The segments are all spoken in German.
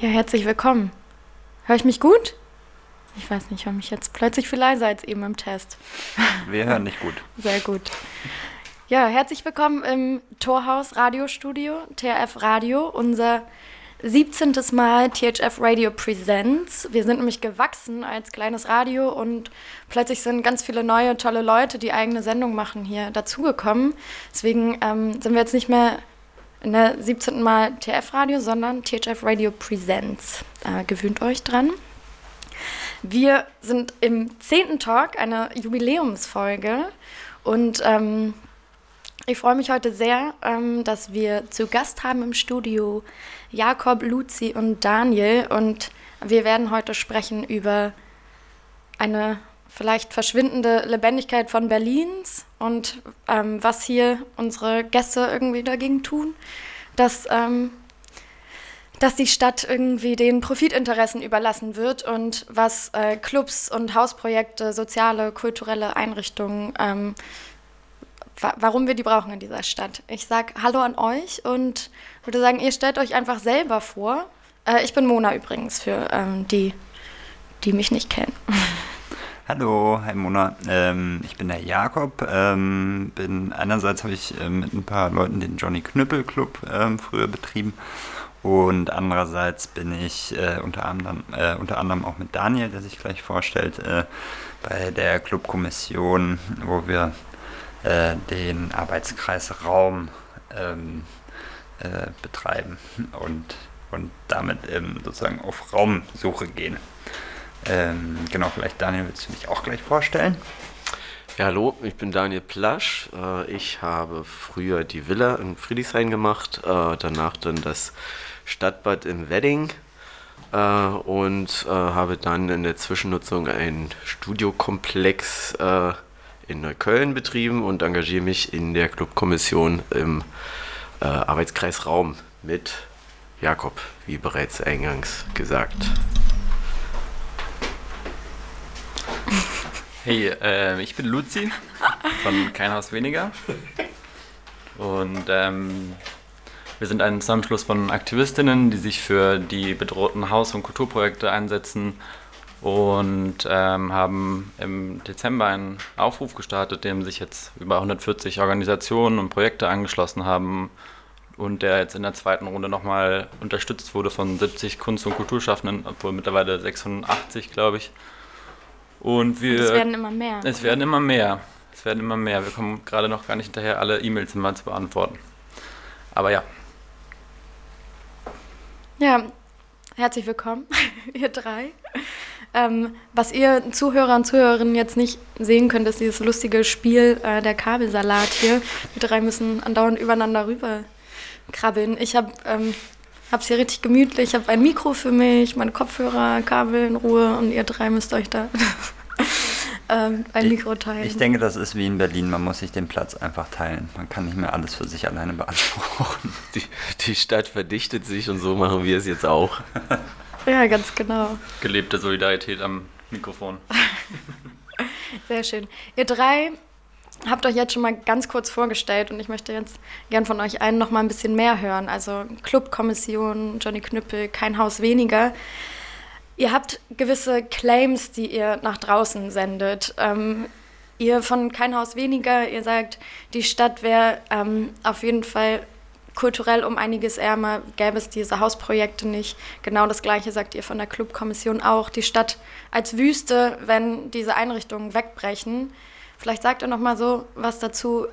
Ja, herzlich willkommen. Höre ich mich gut? Ich weiß nicht, ich höre mich jetzt plötzlich viel leiser als eben im Test. Wir hören dich gut. Sehr gut. Ja, herzlich willkommen im Torhaus Radiostudio, TRF Radio, unser 17. Mal THF Radio Presents. Wir sind nämlich gewachsen als kleines Radio und plötzlich sind ganz viele neue, tolle Leute, die eigene Sendung machen, hier dazugekommen. Deswegen ähm, sind wir jetzt nicht mehr in der 17. Mal TF Radio, sondern THF Radio Presents. Äh, gewöhnt euch dran. Wir sind im 10. Talk, eine Jubiläumsfolge. Und ähm, ich freue mich heute sehr, ähm, dass wir zu Gast haben im Studio Jakob, Luzi und Daniel. Und wir werden heute sprechen über eine vielleicht verschwindende Lebendigkeit von Berlins und ähm, was hier unsere Gäste irgendwie dagegen tun, dass, ähm, dass die Stadt irgendwie den Profitinteressen überlassen wird und was äh, Clubs und Hausprojekte, soziale, kulturelle Einrichtungen, ähm, wa warum wir die brauchen in dieser Stadt. Ich sage Hallo an euch und würde sagen, ihr stellt euch einfach selber vor. Äh, ich bin Mona übrigens, für ähm, die, die mich nicht kennen. Hallo, hi Mona. Ähm, ich bin der Jakob. Ähm, bin einerseits habe ich äh, mit ein paar Leuten den Johnny Knüppel Club ähm, früher betrieben und andererseits bin ich äh, unter, anderem, äh, unter anderem auch mit Daniel, der sich gleich vorstellt, äh, bei der Clubkommission, wo wir äh, den Arbeitskreis Raum ähm, äh, betreiben und, und damit sozusagen auf Raumsuche gehen. Ähm, genau, vielleicht Daniel, willst du dich auch gleich vorstellen? Ja, hallo, ich bin Daniel Plasch. Äh, ich habe früher die Villa in Friedrichshain gemacht, äh, danach dann das Stadtbad im Wedding äh, und habe dann in der Zwischennutzung einen Studiokomplex in Neukölln betrieben und engagiere mich in der Clubkommission im Arbeitskreis Raum mit Jakob, wie bereits eingangs gesagt. Hey, äh, ich bin Luzi von Kein Haus weniger. Und ähm, wir sind ein Zusammenschluss von Aktivistinnen, die sich für die bedrohten Haus- und Kulturprojekte einsetzen und ähm, haben im Dezember einen Aufruf gestartet, dem sich jetzt über 140 Organisationen und Projekte angeschlossen haben und der jetzt in der zweiten Runde nochmal unterstützt wurde von 70 Kunst- und Kulturschaffenden, obwohl mittlerweile 86, glaube ich. Und wir. Und es werden immer mehr. Es werden immer mehr. Es werden immer mehr. Wir kommen gerade noch gar nicht hinterher, alle E-Mails immer zu beantworten. Aber ja. Ja, herzlich willkommen, ihr drei. Ähm, was ihr Zuhörer und Zuhörerinnen jetzt nicht sehen könnt, ist dieses lustige Spiel äh, der Kabelsalat hier. Die drei müssen andauernd übereinander rüber krabbeln. Ich habe ähm, es hier richtig gemütlich. Ich habe ein Mikro für mich, meine Kopfhörer, Kabel in Ruhe und ihr drei müsst euch da ähm, ein Mikro teilen. Ich denke, das ist wie in Berlin. Man muss sich den Platz einfach teilen. Man kann nicht mehr alles für sich alleine beanspruchen. Die, die Stadt verdichtet sich und so machen wir es jetzt auch. ja, ganz genau. Gelebte Solidarität am Mikrofon. Sehr schön. Ihr drei habt euch jetzt schon mal ganz kurz vorgestellt und ich möchte jetzt gern von euch allen noch mal ein bisschen mehr hören. Also Clubkommission, Johnny Knüppel, kein Haus weniger. Ihr habt gewisse Claims, die ihr nach draußen sendet. Ähm, ihr von kein Haus weniger, ihr sagt, die Stadt wäre ähm, auf jeden Fall kulturell um einiges ärmer, gäbe es diese Hausprojekte nicht. Genau das Gleiche sagt ihr von der Clubkommission auch. Die Stadt als Wüste, wenn diese Einrichtungen wegbrechen. Vielleicht sagt ihr noch mal so was dazu.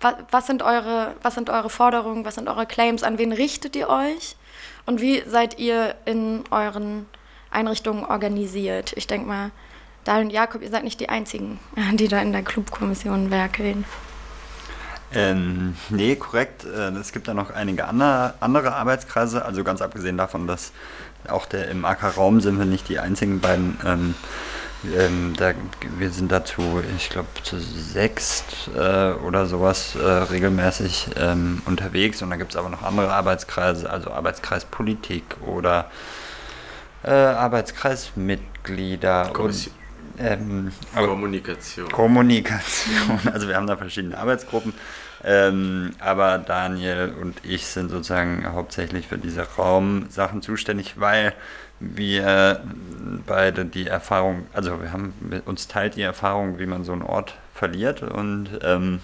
Was, was, sind eure, was sind eure Forderungen, was sind eure Claims, an wen richtet ihr euch und wie seid ihr in euren Einrichtungen organisiert? Ich denke mal, Daniel und Jakob, ihr seid nicht die Einzigen, die da in der Clubkommission werkeln. Ähm, nee, korrekt. Äh, es gibt da noch einige andere, andere Arbeitskreise, also ganz abgesehen davon, dass auch der im AK-Raum sind wir nicht die einzigen beiden ähm, ähm, da, wir sind dazu, ich glaube, zu sechst äh, oder sowas äh, regelmäßig ähm, unterwegs. Und da gibt es aber noch andere Arbeitskreise, also Arbeitskreis Politik oder äh, Arbeitskreismitglieder. Kommission, Ähm, Kommunikation. Kommunikation. Also wir haben da verschiedene Arbeitsgruppen. Ähm, aber Daniel und ich sind sozusagen hauptsächlich für diese Raumsachen zuständig, weil wir beide die Erfahrung, also wir haben uns teilt die Erfahrung, wie man so einen Ort verliert und ähm,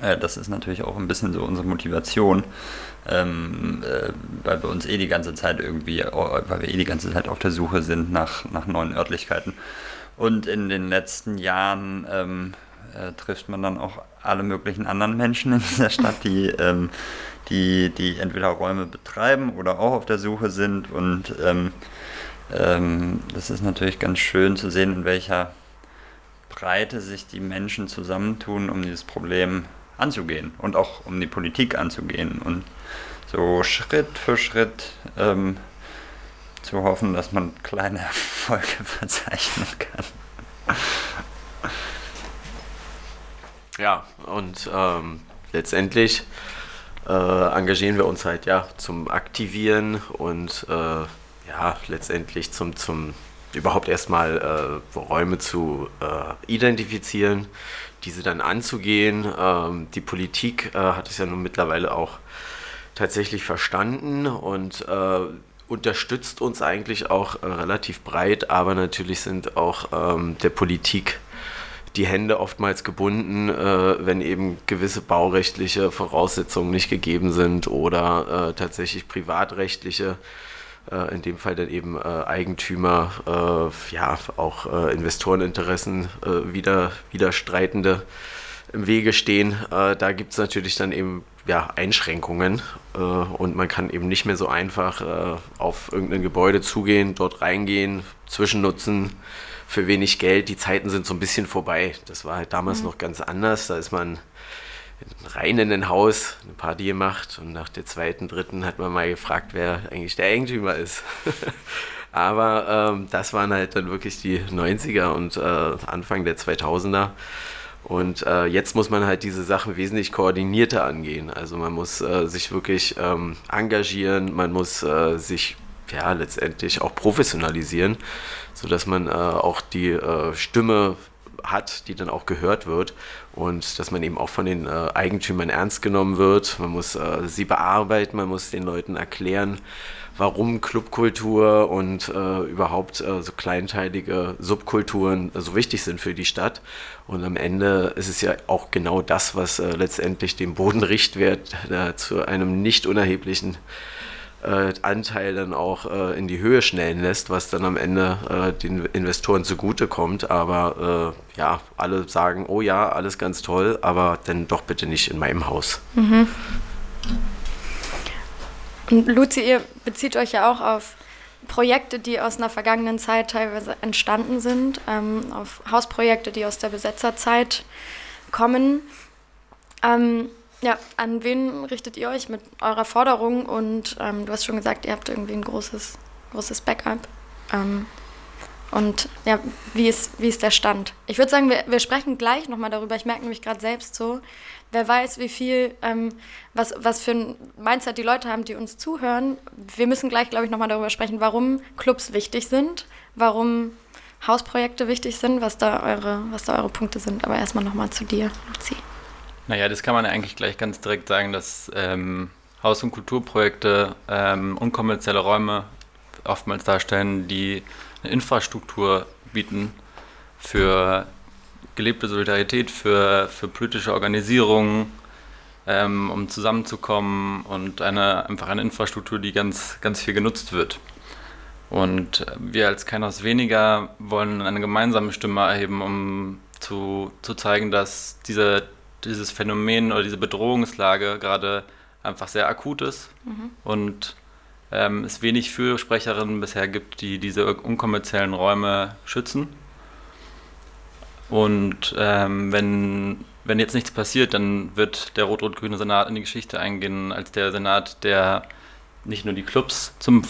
äh, das ist natürlich auch ein bisschen so unsere Motivation, ähm, äh, weil wir uns eh die ganze Zeit irgendwie, weil wir eh die ganze Zeit auf der Suche sind nach, nach neuen Örtlichkeiten. Und in den letzten Jahren ähm, äh, trifft man dann auch alle möglichen anderen Menschen in dieser Stadt, die, ähm, die, die entweder Räume betreiben oder auch auf der Suche sind. Und ähm, ähm, das ist natürlich ganz schön zu sehen, in welcher Breite sich die Menschen zusammentun, um dieses Problem anzugehen und auch um die Politik anzugehen und so Schritt für Schritt ähm, zu hoffen, dass man kleine Erfolge verzeichnen kann. Ja, und ähm, letztendlich äh, engagieren wir uns halt ja zum Aktivieren und äh, ja, letztendlich zum, zum überhaupt erstmal äh, Räume zu äh, identifizieren, diese dann anzugehen. Ähm, die Politik äh, hat es ja nun mittlerweile auch tatsächlich verstanden und äh, unterstützt uns eigentlich auch relativ breit, aber natürlich sind auch ähm, der Politik die Hände oftmals gebunden, äh, wenn eben gewisse baurechtliche Voraussetzungen nicht gegeben sind oder äh, tatsächlich privatrechtliche, äh, in dem Fall dann eben äh, Eigentümer, äh, ja, auch äh, Investoreninteressen wieder, widerstreitende im Wege stehen. da gibt es natürlich dann eben ja, Einschränkungen und man kann eben nicht mehr so einfach auf irgendein Gebäude zugehen, dort reingehen, zwischennutzen für wenig Geld. Die Zeiten sind so ein bisschen vorbei. Das war halt damals mhm. noch ganz anders. Da ist man rein in ein Haus, eine Party gemacht und nach der zweiten, dritten hat man mal gefragt, wer eigentlich der Eigentümer ist. Aber ähm, das waren halt dann wirklich die 90er und äh, Anfang der 2000er. Und äh, jetzt muss man halt diese Sachen wesentlich koordinierter angehen. Also man muss äh, sich wirklich ähm, engagieren, man muss äh, sich ja letztendlich auch professionalisieren sodass man äh, auch die äh, Stimme hat, die dann auch gehört wird und dass man eben auch von den äh, Eigentümern ernst genommen wird. Man muss äh, sie bearbeiten, man muss den Leuten erklären, warum Clubkultur und äh, überhaupt äh, so kleinteilige Subkulturen so wichtig sind für die Stadt. Und am Ende ist es ja auch genau das, was letztendlich den Bodenrichtwert zu einem nicht unerheblichen äh, Anteil dann auch äh, in die Höhe schnellen lässt, was dann am Ende äh, den Investoren zugutekommt. Aber äh, ja, alle sagen, oh ja, alles ganz toll, aber dann doch bitte nicht in meinem Haus. Mhm. Luzi, ihr bezieht euch ja auch auf Projekte, die aus einer vergangenen Zeit teilweise entstanden sind, ähm, auf Hausprojekte, die aus der Besetzerzeit kommen. Ähm, ja, an wen richtet ihr euch mit eurer Forderung? Und ähm, du hast schon gesagt, ihr habt irgendwie ein großes, großes Backup. Ähm, und ja, wie ist, wie ist der Stand? Ich würde sagen, wir, wir sprechen gleich nochmal darüber. Ich merke nämlich gerade selbst so, wer weiß, wie viel, ähm, was, was für ein Mindset die Leute haben, die uns zuhören. Wir müssen gleich, glaube ich, nochmal darüber sprechen, warum Clubs wichtig sind, warum Hausprojekte wichtig sind, was da eure, was da eure Punkte sind. Aber erstmal nochmal zu dir, Luzi. Naja, das kann man eigentlich gleich ganz direkt sagen, dass ähm, Haus- und Kulturprojekte ähm, unkommerzielle Räume oftmals darstellen, die eine Infrastruktur bieten für gelebte Solidarität, für, für politische Organisierung, ähm, um zusammenzukommen und eine, einfach eine Infrastruktur, die ganz, ganz viel genutzt wird. Und wir als Kein Haus weniger wollen eine gemeinsame Stimme erheben, um zu, zu zeigen, dass diese dieses Phänomen oder diese Bedrohungslage gerade einfach sehr akut ist mhm. und ähm, es wenig Fürsprecherinnen bisher gibt, die diese unkommerziellen Räume schützen. Und ähm, wenn, wenn jetzt nichts passiert, dann wird der rot-rot-grüne Senat in die Geschichte eingehen als der Senat, der nicht nur die Clubs zum,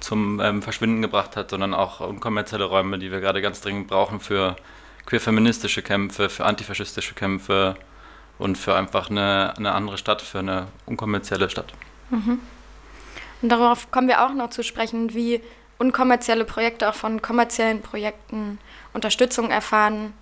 zum ähm, Verschwinden gebracht hat, sondern auch unkommerzielle Räume, die wir gerade ganz dringend brauchen für queerfeministische Kämpfe, für antifaschistische Kämpfe und für einfach eine, eine andere Stadt, für eine unkommerzielle Stadt. Mhm. Und darauf kommen wir auch noch zu sprechen, wie unkommerzielle Projekte auch von kommerziellen Projekten Unterstützung erfahren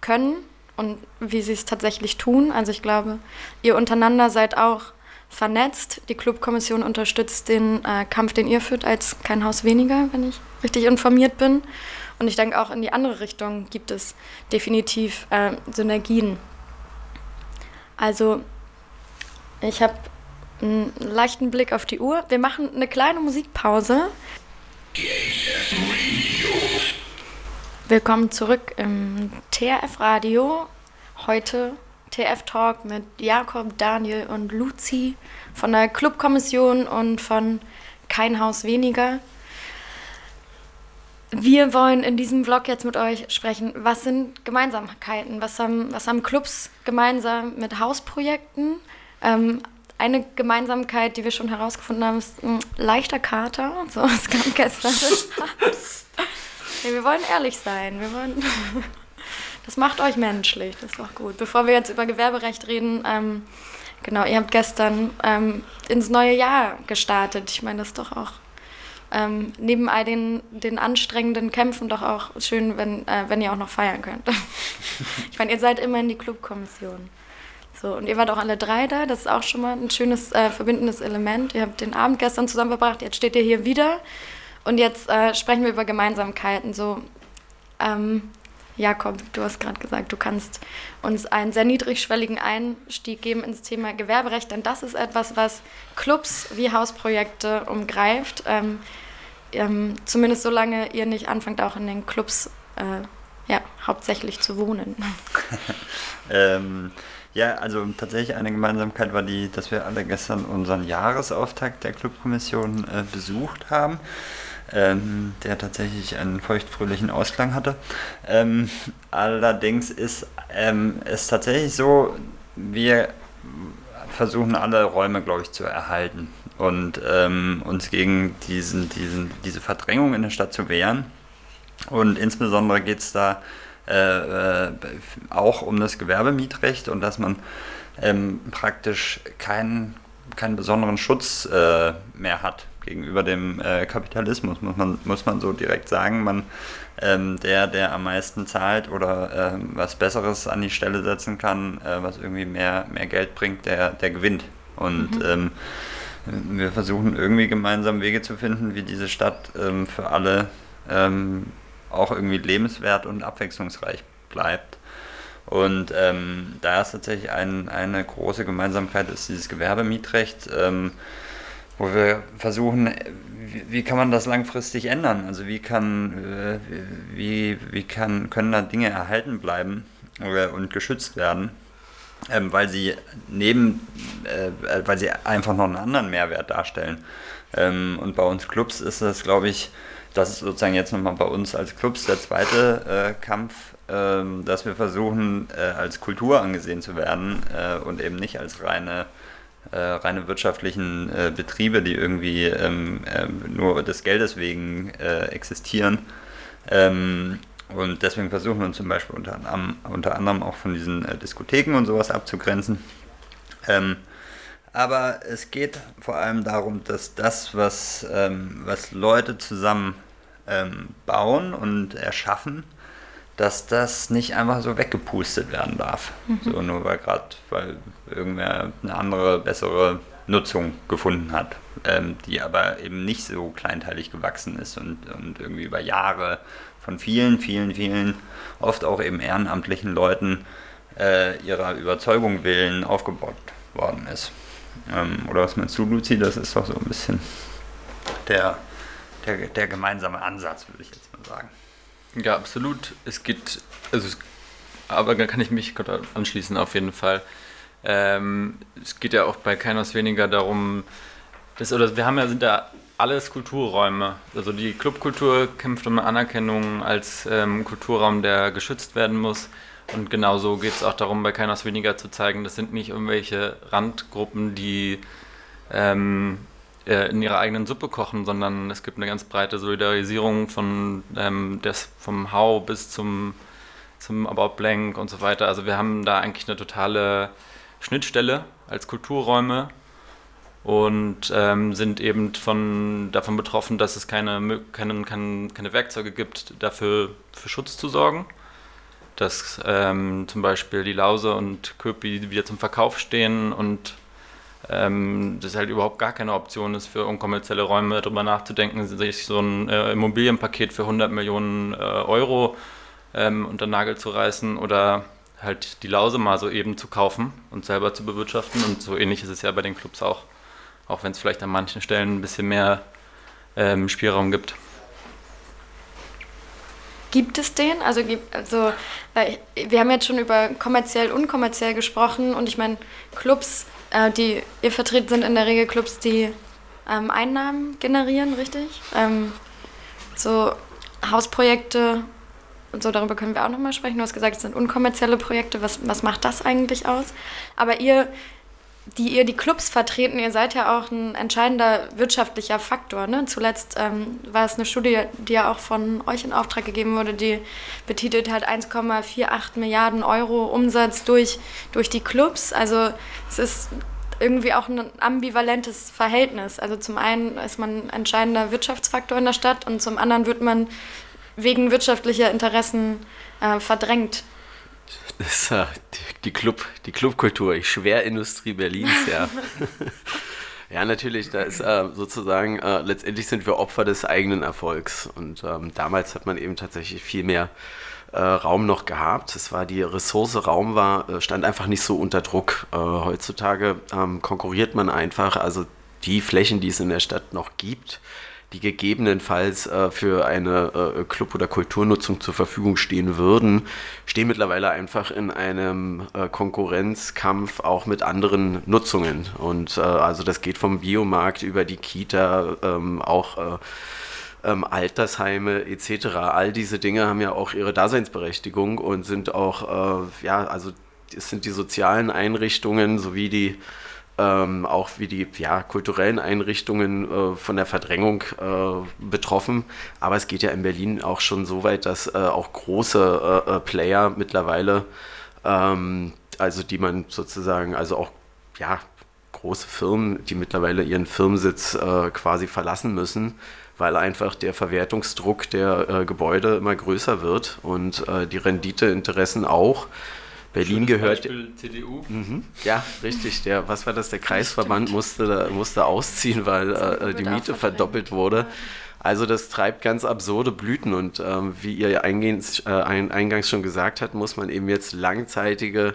können und wie sie es tatsächlich tun. Also ich glaube, ihr untereinander seid auch vernetzt. Die Clubkommission unterstützt den äh, Kampf, den ihr führt, als kein Haus weniger, wenn ich richtig informiert bin. Und ich denke, auch in die andere Richtung gibt es definitiv äh, Synergien. Also ich habe einen leichten Blick auf die Uhr. Wir machen eine kleine Musikpause. Willkommen zurück im TRF Radio. Heute TF Talk mit Jakob, Daniel und Luzi von der Clubkommission und von Kein Haus weniger. Wir wollen in diesem Vlog jetzt mit euch sprechen, was sind Gemeinsamkeiten, was haben, was haben Clubs gemeinsam mit Hausprojekten. Ähm, eine Gemeinsamkeit, die wir schon herausgefunden haben, ist ein leichter Kater. So, es kam gestern. nee, wir wollen ehrlich sein. Wir wollen das macht euch menschlich, das ist doch gut. Bevor wir jetzt über Gewerberecht reden, ähm, genau, ihr habt gestern ähm, ins neue Jahr gestartet. Ich meine, das ist doch auch ähm, neben all den, den anstrengenden Kämpfen doch auch schön, wenn, äh, wenn ihr auch noch feiern könnt. ich meine, ihr seid immer in die Clubkommission. So, und ihr wart auch alle drei da, das ist auch schon mal ein schönes äh, verbindendes Element. Ihr habt den Abend gestern zusammen verbracht, jetzt steht ihr hier wieder. Und jetzt äh, sprechen wir über Gemeinsamkeiten. So, ähm, Jakob, du hast gerade gesagt, du kannst uns einen sehr niedrigschwelligen Einstieg geben ins Thema Gewerberecht, denn das ist etwas, was Clubs wie Hausprojekte umgreift. Ähm, ähm, zumindest solange ihr nicht anfangt, auch in den Clubs äh, ja, hauptsächlich zu wohnen. ähm, ja, also tatsächlich eine Gemeinsamkeit war die, dass wir alle gestern unseren Jahresauftakt der Clubkommission äh, besucht haben ähm, der tatsächlich einen feuchtfröhlichen Ausklang hatte. Ähm, allerdings ist ähm, es tatsächlich so, wir versuchen alle Räume, glaube ich, zu erhalten und ähm, uns gegen diesen, diesen, diese Verdrängung in der Stadt zu wehren. Und insbesondere geht es da äh, äh, auch um das Gewerbemietrecht und dass man ähm, praktisch keinen, keinen besonderen Schutz äh, mehr hat gegenüber dem äh, Kapitalismus, muss man, muss man so direkt sagen. Man, ähm, der, der am meisten zahlt oder ähm, was Besseres an die Stelle setzen kann, äh, was irgendwie mehr, mehr Geld bringt, der, der gewinnt. Und mhm. ähm, wir versuchen irgendwie gemeinsam Wege zu finden, wie diese Stadt ähm, für alle ähm, auch irgendwie lebenswert und abwechslungsreich bleibt. Und ähm, da ist tatsächlich ein, eine große Gemeinsamkeit, ist dieses Gewerbemietrecht. Ähm, wo wir versuchen, wie, wie, kann man das langfristig ändern? Also wie kann, äh, wie, wie kann, können da Dinge erhalten bleiben und geschützt werden, ähm, weil sie neben, äh, weil sie einfach noch einen anderen Mehrwert darstellen. Ähm, und bei uns Clubs ist das, glaube ich, das ist sozusagen jetzt nochmal bei uns als Clubs der zweite äh, Kampf, ähm, dass wir versuchen, äh, als Kultur angesehen zu werden äh, und eben nicht als reine äh, reine wirtschaftlichen äh, Betriebe, die irgendwie ähm, äh, nur des Geldes wegen äh, existieren. Ähm, und deswegen versuchen wir uns zum Beispiel unter, unter anderem auch von diesen äh, Diskotheken und sowas abzugrenzen. Ähm, aber es geht vor allem darum, dass das, was, ähm, was Leute zusammen ähm, bauen und erschaffen, dass das nicht einfach so weggepustet werden darf. Mhm. So nur weil gerade, weil irgendwer eine andere, bessere Nutzung gefunden hat, ähm, die aber eben nicht so kleinteilig gewachsen ist und, und irgendwie über Jahre von vielen, vielen, vielen, oft auch eben ehrenamtlichen Leuten äh, ihrer Überzeugung willen aufgebaut worden ist. Ähm, oder was meinst du, Luzi? Das ist doch so ein bisschen der, der, der gemeinsame Ansatz, würde ich jetzt mal sagen. Ja, absolut. Es geht, also es, aber da kann ich mich anschließen auf jeden Fall. Ähm, es geht ja auch bei keines weniger darum, dass, oder wir haben ja, sind ja alles Kulturräume. Also die Clubkultur kämpft um Anerkennung als ähm, Kulturraum, der geschützt werden muss. Und genauso geht es auch darum, bei keines weniger zu zeigen, das sind nicht irgendwelche Randgruppen, die ähm, äh, in ihrer eigenen Suppe kochen, sondern es gibt eine ganz breite Solidarisierung von ähm, des, vom Hau bis zum, zum About Blank und so weiter. Also wir haben da eigentlich eine totale Schnittstelle als Kulturräume und ähm, sind eben von, davon betroffen, dass es keine, keine, keine, Werkzeuge gibt, dafür für Schutz zu sorgen. Dass ähm, zum Beispiel die Lause und Köpi wieder zum Verkauf stehen und ähm, das halt überhaupt gar keine Option ist für unkommerzielle Räume, darüber nachzudenken, sich so ein äh, Immobilienpaket für 100 Millionen äh, Euro ähm, unter Nagel zu reißen oder halt die Lause mal so eben zu kaufen und selber zu bewirtschaften. Und so ähnlich ist es ja bei den Clubs auch, auch wenn es vielleicht an manchen Stellen ein bisschen mehr ähm, Spielraum gibt. Gibt es den? Also, also wir haben jetzt schon über kommerziell, unkommerziell gesprochen und ich meine, Clubs äh, die ihr vertretet, sind in der Regel Clubs, die ähm, Einnahmen generieren, richtig? Ähm, so Hausprojekte und so, darüber können wir auch nochmal sprechen. Du hast gesagt, es sind unkommerzielle Projekte. Was, was macht das eigentlich aus? Aber ihr die ihr die Clubs vertreten, ihr seid ja auch ein entscheidender wirtschaftlicher Faktor. Ne? Zuletzt ähm, war es eine Studie, die ja auch von euch in Auftrag gegeben wurde, die betitelt halt 1,48 Milliarden Euro Umsatz durch, durch die Clubs. Also es ist irgendwie auch ein ambivalentes Verhältnis. Also zum einen ist man entscheidender Wirtschaftsfaktor in der Stadt und zum anderen wird man wegen wirtschaftlicher Interessen äh, verdrängt. Das ist die, Club, die Clubkultur, die Schwerindustrie Berlins, ja. ja, natürlich, da ist äh, sozusagen, äh, letztendlich sind wir Opfer des eigenen Erfolgs. Und ähm, damals hat man eben tatsächlich viel mehr äh, Raum noch gehabt. Es war die Ressource Raum war, stand einfach nicht so unter Druck. Heutzutage ähm, konkurriert man einfach, also die Flächen, die es in der Stadt noch gibt, die gegebenenfalls äh, für eine äh, Club- oder Kulturnutzung zur Verfügung stehen würden, stehen mittlerweile einfach in einem äh, Konkurrenzkampf auch mit anderen Nutzungen. Und äh, also das geht vom Biomarkt über die Kita, ähm, auch äh, ähm, Altersheime etc. All diese Dinge haben ja auch ihre Daseinsberechtigung und sind auch, äh, ja, also es sind die sozialen Einrichtungen sowie die ähm, auch wie die ja, kulturellen Einrichtungen äh, von der Verdrängung äh, betroffen. Aber es geht ja in Berlin auch schon so weit, dass äh, auch große äh, äh, Player mittlerweile, ähm, also die man sozusagen, also auch ja, große Firmen, die mittlerweile ihren Firmensitz äh, quasi verlassen müssen, weil einfach der Verwertungsdruck der Gebäude immer größer wird und die Renditeinteressen auch. Berlin gehört. Beispiel CDU. Mhm, ja, richtig. Der, was war das? Der Kreisverband musste, musste ausziehen, weil äh, die Miete verdoppelt wurde. Also das treibt ganz absurde Blüten und ähm, wie ihr eingehends, äh, eingangs schon gesagt habt, muss man eben jetzt langzeitige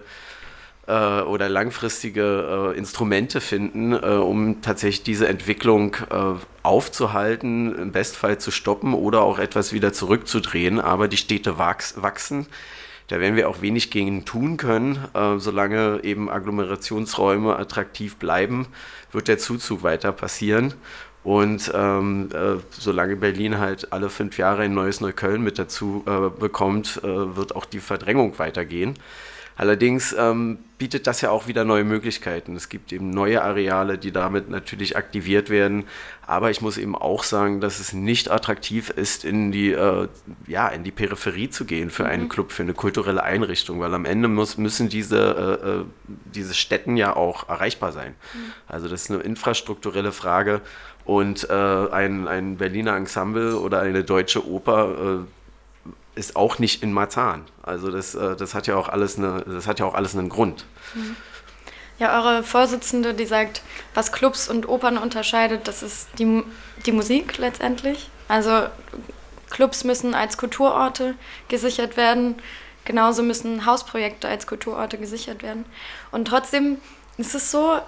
äh, oder langfristige äh, Instrumente finden, äh, um tatsächlich diese Entwicklung äh, aufzuhalten, im Bestfall zu stoppen oder auch etwas wieder zurückzudrehen. Aber die Städte wachsen da werden wir auch wenig gegen tun können. Äh, solange eben Agglomerationsräume attraktiv bleiben, wird der Zuzug weiter passieren. Und ähm, äh, solange Berlin halt alle fünf Jahre ein neues Neukölln mit dazu äh, bekommt, äh, wird auch die Verdrängung weitergehen. Allerdings ähm, bietet das ja auch wieder neue Möglichkeiten. Es gibt eben neue Areale, die damit natürlich aktiviert werden. Aber ich muss eben auch sagen, dass es nicht attraktiv ist, in die, äh, ja, in die Peripherie zu gehen für mhm. einen Club, für eine kulturelle Einrichtung, weil am Ende muss, müssen diese, äh, äh diese Städten ja auch erreichbar sein. Mhm. Also das ist eine infrastrukturelle Frage. Und äh, ein, ein Berliner Ensemble oder eine deutsche Oper äh, ist auch nicht in Marzahn. Also das, äh, das, hat ja auch alles eine, das hat ja auch alles einen Grund. Ja, eure Vorsitzende, die sagt, was Clubs und Opern unterscheidet, das ist die, die Musik letztendlich. Also Clubs müssen als Kulturorte gesichert werden. Genauso müssen Hausprojekte als Kulturorte gesichert werden. Und trotzdem ist es so,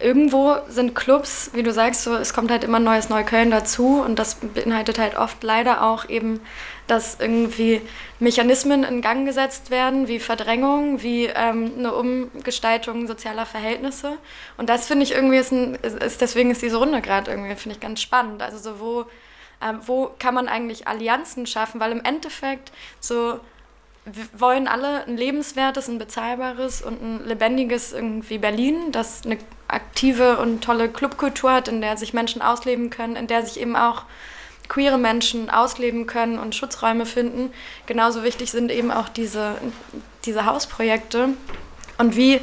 irgendwo sind Clubs, wie du sagst, so, es kommt halt immer neues Neukölln dazu und das beinhaltet halt oft leider auch eben, dass irgendwie Mechanismen in Gang gesetzt werden, wie Verdrängung, wie ähm, eine Umgestaltung sozialer Verhältnisse. Und das finde ich irgendwie, ist, ein, ist deswegen ist diese Runde gerade irgendwie, finde ich ganz spannend. Also so, wo, äh, wo kann man eigentlich Allianzen schaffen, weil im Endeffekt so wir wollen alle ein lebenswertes, ein bezahlbares und ein lebendiges irgendwie Berlin, das eine aktive und tolle Clubkultur hat, in der sich Menschen ausleben können, in der sich eben auch queere Menschen ausleben können und Schutzräume finden. Genauso wichtig sind eben auch diese, diese Hausprojekte. Und wie,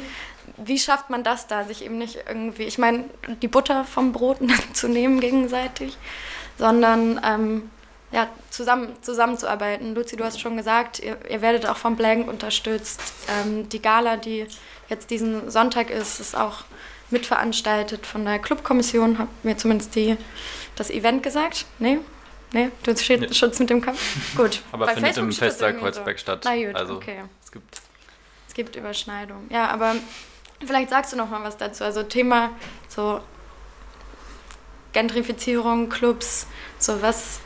wie schafft man das da, sich eben nicht irgendwie, ich meine, die Butter vom Brot zu nehmen gegenseitig, sondern ähm, ja, zusammen, zusammenzuarbeiten. Luzi, du hast schon gesagt, ihr, ihr werdet auch vom Blank unterstützt. Ähm, die Gala, die jetzt diesen Sonntag ist, ist auch mitveranstaltet von der Clubkommission, hat mir zumindest die, das Event gesagt. Nee? Nee, du nee. Schutz mit dem Kopf. Gut. aber Bei findet Facebook im Fester Kreuzberg so. statt. Na gut, also, okay. Es gibt, es gibt Überschneidungen. Ja, aber vielleicht sagst du noch mal was dazu. Also Thema so Gentrifizierung, Clubs, so was.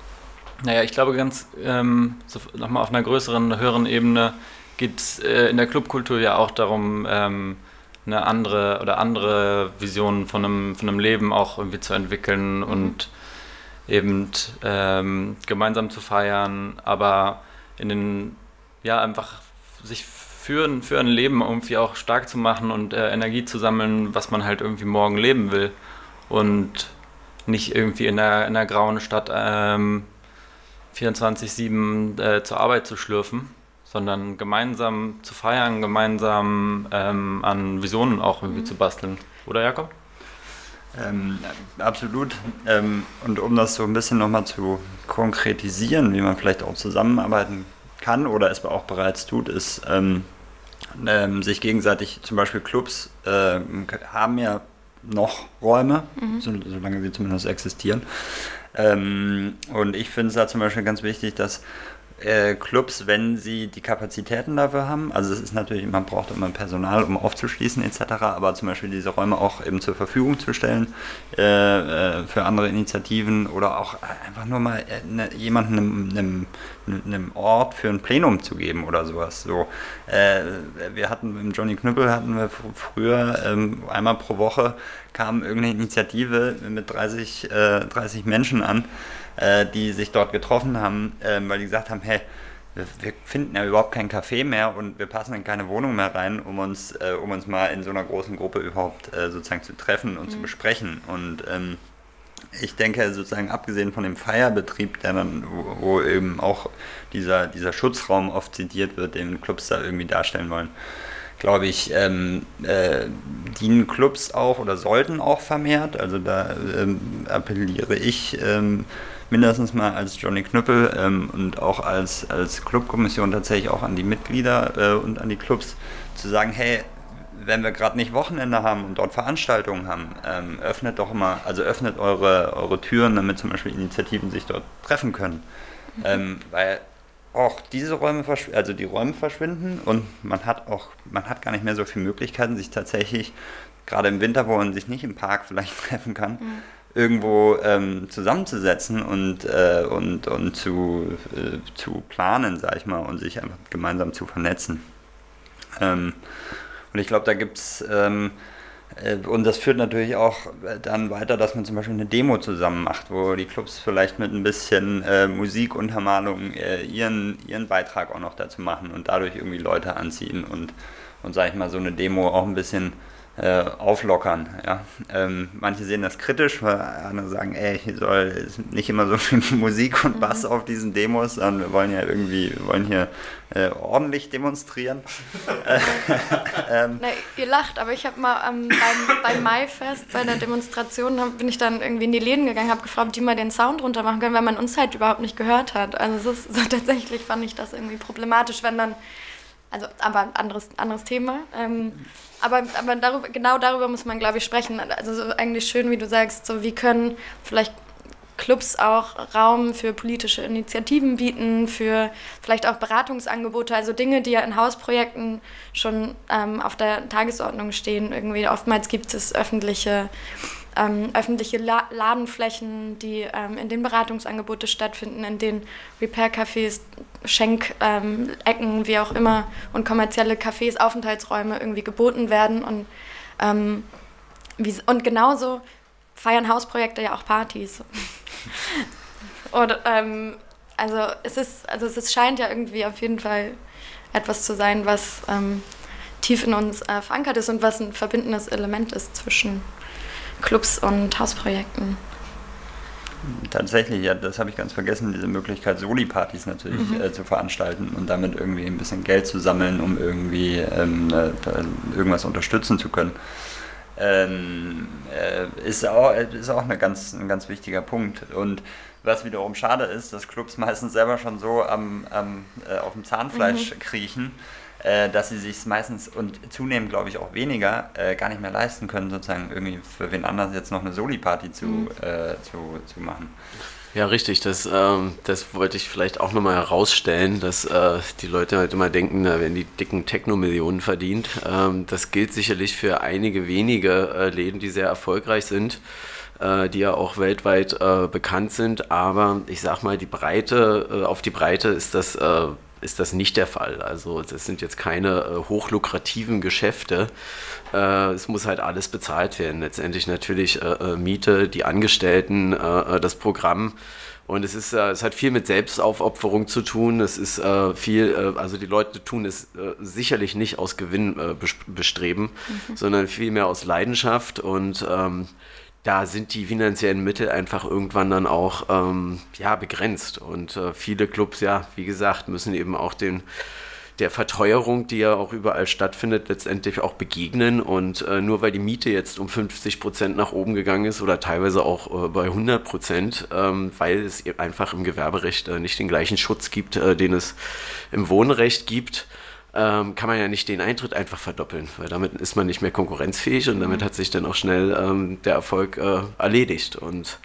Naja, ich glaube ganz ähm, so nochmal auf einer größeren, höheren Ebene geht es äh, in der Clubkultur ja auch darum, ähm, eine andere oder andere Vision von einem, von einem Leben auch irgendwie zu entwickeln mhm. und eben ähm, gemeinsam zu feiern, aber in den, ja, einfach sich für, für ein Leben irgendwie auch stark zu machen und äh, Energie zu sammeln, was man halt irgendwie morgen leben will. Und nicht irgendwie in der, in der grauen Stadt ähm, 24-7 äh, zur Arbeit zu schlürfen sondern gemeinsam zu feiern, gemeinsam ähm, an Visionen auch irgendwie mhm. zu basteln. Oder Jakob? Ähm, absolut. Ähm, und um das so ein bisschen nochmal zu konkretisieren, wie man vielleicht auch zusammenarbeiten kann oder es auch bereits tut, ist, ähm, ähm sich gegenseitig, zum Beispiel Clubs äh, haben ja noch Räume, mhm. so, solange sie zumindest existieren. Ähm, und ich finde es da zum Beispiel ganz wichtig, dass äh, Clubs, wenn sie die Kapazitäten dafür haben. Also es ist natürlich, man braucht immer Personal, um aufzuschließen etc., aber zum Beispiel diese Räume auch eben zur Verfügung zu stellen äh, äh für andere Initiativen oder auch einfach nur mal äh, ne, jemanden einem, einem, Ort für ein Plenum zu geben oder sowas. So, wir hatten im Johnny Knüppel hatten wir früher ähm, einmal pro Woche kam irgendeine Initiative mit 30, 30 Menschen an äh, die sich dort getroffen haben, äh, weil die gesagt haben, hey, wir, wir, finden ja überhaupt kein Café mehr und wir passen in keine Wohnung mehr rein, um uns, äh, um uns mal in so einer großen Gruppe überhaupt äh, sozusagen zu treffen und mhm. zu besprechen. Und ähm, ich denke, sozusagen abgesehen von dem Feierbetrieb, der dann, wo, wo, eben auch dieser, dieser Schutzraum oft zitiert wird, den Clubs da irgendwie darstellen wollen, glaube ich, ähm, äh, dienen Clubs auch oder sollten auch vermehrt. Also da ähm, appelliere ich ähm, mindestens mal als Johnny Knüppel ähm, und auch als, als Clubkommission tatsächlich auch an die Mitglieder äh, und an die Clubs zu sagen, hey, wenn wir gerade nicht Wochenende haben und dort Veranstaltungen haben, ähm, öffnet doch mal, also öffnet eure, eure Türen, damit zum Beispiel Initiativen sich dort treffen können. Mhm. Ähm, weil auch diese Räume, also die Räume verschwinden und man hat auch, man hat gar nicht mehr so viele Möglichkeiten, sich tatsächlich, gerade im Winter, wo man sich nicht im Park vielleicht treffen kann, mhm irgendwo ähm, zusammenzusetzen und, äh, und, und zu, äh, zu planen, sag ich mal, und sich einfach gemeinsam zu vernetzen. Ähm, und ich glaube, da gibt es, ähm, äh, und das führt natürlich auch dann weiter, dass man zum Beispiel eine Demo zusammen macht, wo die Clubs vielleicht mit ein bisschen äh, Musikuntermalung äh, ihren, ihren Beitrag auch noch dazu machen und dadurch irgendwie Leute anziehen und, und sag ich mal, so eine Demo auch ein bisschen äh, auflockern. Ja. Ähm, manche sehen das kritisch, weil andere sagen, ey, hier soll nicht immer so viel Musik und Bass mhm. auf diesen Demos, sondern wir wollen ja irgendwie, wir wollen hier äh, ordentlich demonstrieren. ähm, Na, ihr lacht, aber ich habe mal ähm, beim, beim Maifest, bei der Demonstration, hab, bin ich dann irgendwie in die Läden gegangen, habe gefragt, ob die mal den Sound runter machen können, weil man uns halt überhaupt nicht gehört hat. Also ist, so tatsächlich fand ich das irgendwie problematisch, wenn dann also aber anderes, anderes Thema. Ähm, aber aber darüber, genau darüber muss man, glaube ich, sprechen. Also so eigentlich schön, wie du sagst, so wie können vielleicht Clubs auch Raum für politische Initiativen bieten, für vielleicht auch Beratungsangebote, also Dinge, die ja in Hausprojekten schon ähm, auf der Tagesordnung stehen. Irgendwie oftmals gibt es öffentliche ähm, öffentliche La Ladenflächen, die ähm, in denen Beratungsangebote stattfinden, in denen Repair-Cafés, Schenkecken, ähm, wie auch immer und kommerzielle Cafés, Aufenthaltsräume irgendwie geboten werden. Und, ähm, wie, und genauso feiern Hausprojekte ja auch Partys. und, ähm, also es ist, also es scheint ja irgendwie auf jeden Fall etwas zu sein, was ähm, tief in uns äh, verankert ist und was ein verbindendes Element ist zwischen Clubs und Hausprojekten. Tatsächlich, ja, das habe ich ganz vergessen, diese Möglichkeit, Soli-Partys natürlich mhm. äh, zu veranstalten und damit irgendwie ein bisschen Geld zu sammeln, um irgendwie ähm, äh, irgendwas unterstützen zu können. Ähm, äh, ist, auch, ist auch eine ganz, ein ganz wichtiger Punkt. Und was wiederum schade ist, dass Clubs meistens selber schon so am, am äh, auf dem Zahnfleisch mhm. kriechen, äh, dass sie sich meistens und zunehmend, glaube ich, auch weniger äh, gar nicht mehr leisten können, sozusagen irgendwie für wen anders jetzt noch eine Soli-Party zu, mhm. äh, zu, zu machen. Ja, richtig. Das, ähm, das wollte ich vielleicht auch nochmal herausstellen, dass äh, die Leute halt immer denken, da werden die dicken Techno-Millionen verdient. Ähm, das gilt sicherlich für einige wenige äh, Läden, die sehr erfolgreich sind, äh, die ja auch weltweit äh, bekannt sind. Aber ich sag mal, die Breite, äh, auf die Breite ist das äh, ist das nicht der Fall. Also das sind jetzt keine äh, hochlukrativen Geschäfte. Äh, es muss halt alles bezahlt werden. Letztendlich natürlich äh, äh Miete, die Angestellten, äh, äh, das Programm. Und es ist, es hat viel mit Selbstaufopferung zu tun. Es ist viel, also die Leute tun es sicherlich nicht aus Gewinnbestreben, mhm. sondern vielmehr aus Leidenschaft und ähm, da sind die finanziellen Mittel einfach irgendwann dann auch ähm, ja, begrenzt. Und äh, viele Clubs, ja, wie gesagt, müssen eben auch den, der Verteuerung, die ja auch überall stattfindet, letztendlich auch begegnen. Und äh, nur weil die Miete jetzt um 50 Prozent nach oben gegangen ist oder teilweise auch äh, bei 100 Prozent, ähm, weil es einfach im Gewerberecht äh, nicht den gleichen Schutz gibt, äh, den es im Wohnrecht gibt, ähm, kann man ja nicht den Eintritt einfach verdoppeln, weil damit ist man nicht mehr konkurrenzfähig und damit hat sich dann auch schnell ähm, der Erfolg äh, erledigt. Und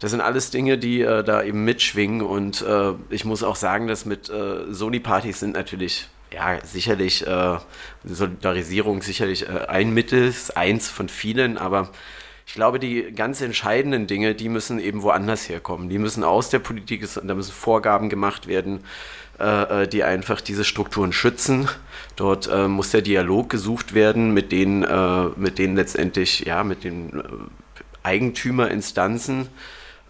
das sind alles Dinge, die äh, da eben mitschwingen und äh, ich muss auch sagen, dass mit äh, Sony-Partys sind natürlich ja, sicherlich äh, Solidarisierung sicherlich äh, ein Mittel, eins von vielen, aber ich glaube, die ganz entscheidenden Dinge, die müssen eben woanders herkommen. Die müssen aus der Politik, da müssen Vorgaben gemacht werden, äh, äh, die einfach diese Strukturen schützen. Dort äh, muss der Dialog gesucht werden mit denen, äh, mit denen letztendlich, ja, mit den äh, Eigentümerinstanzen.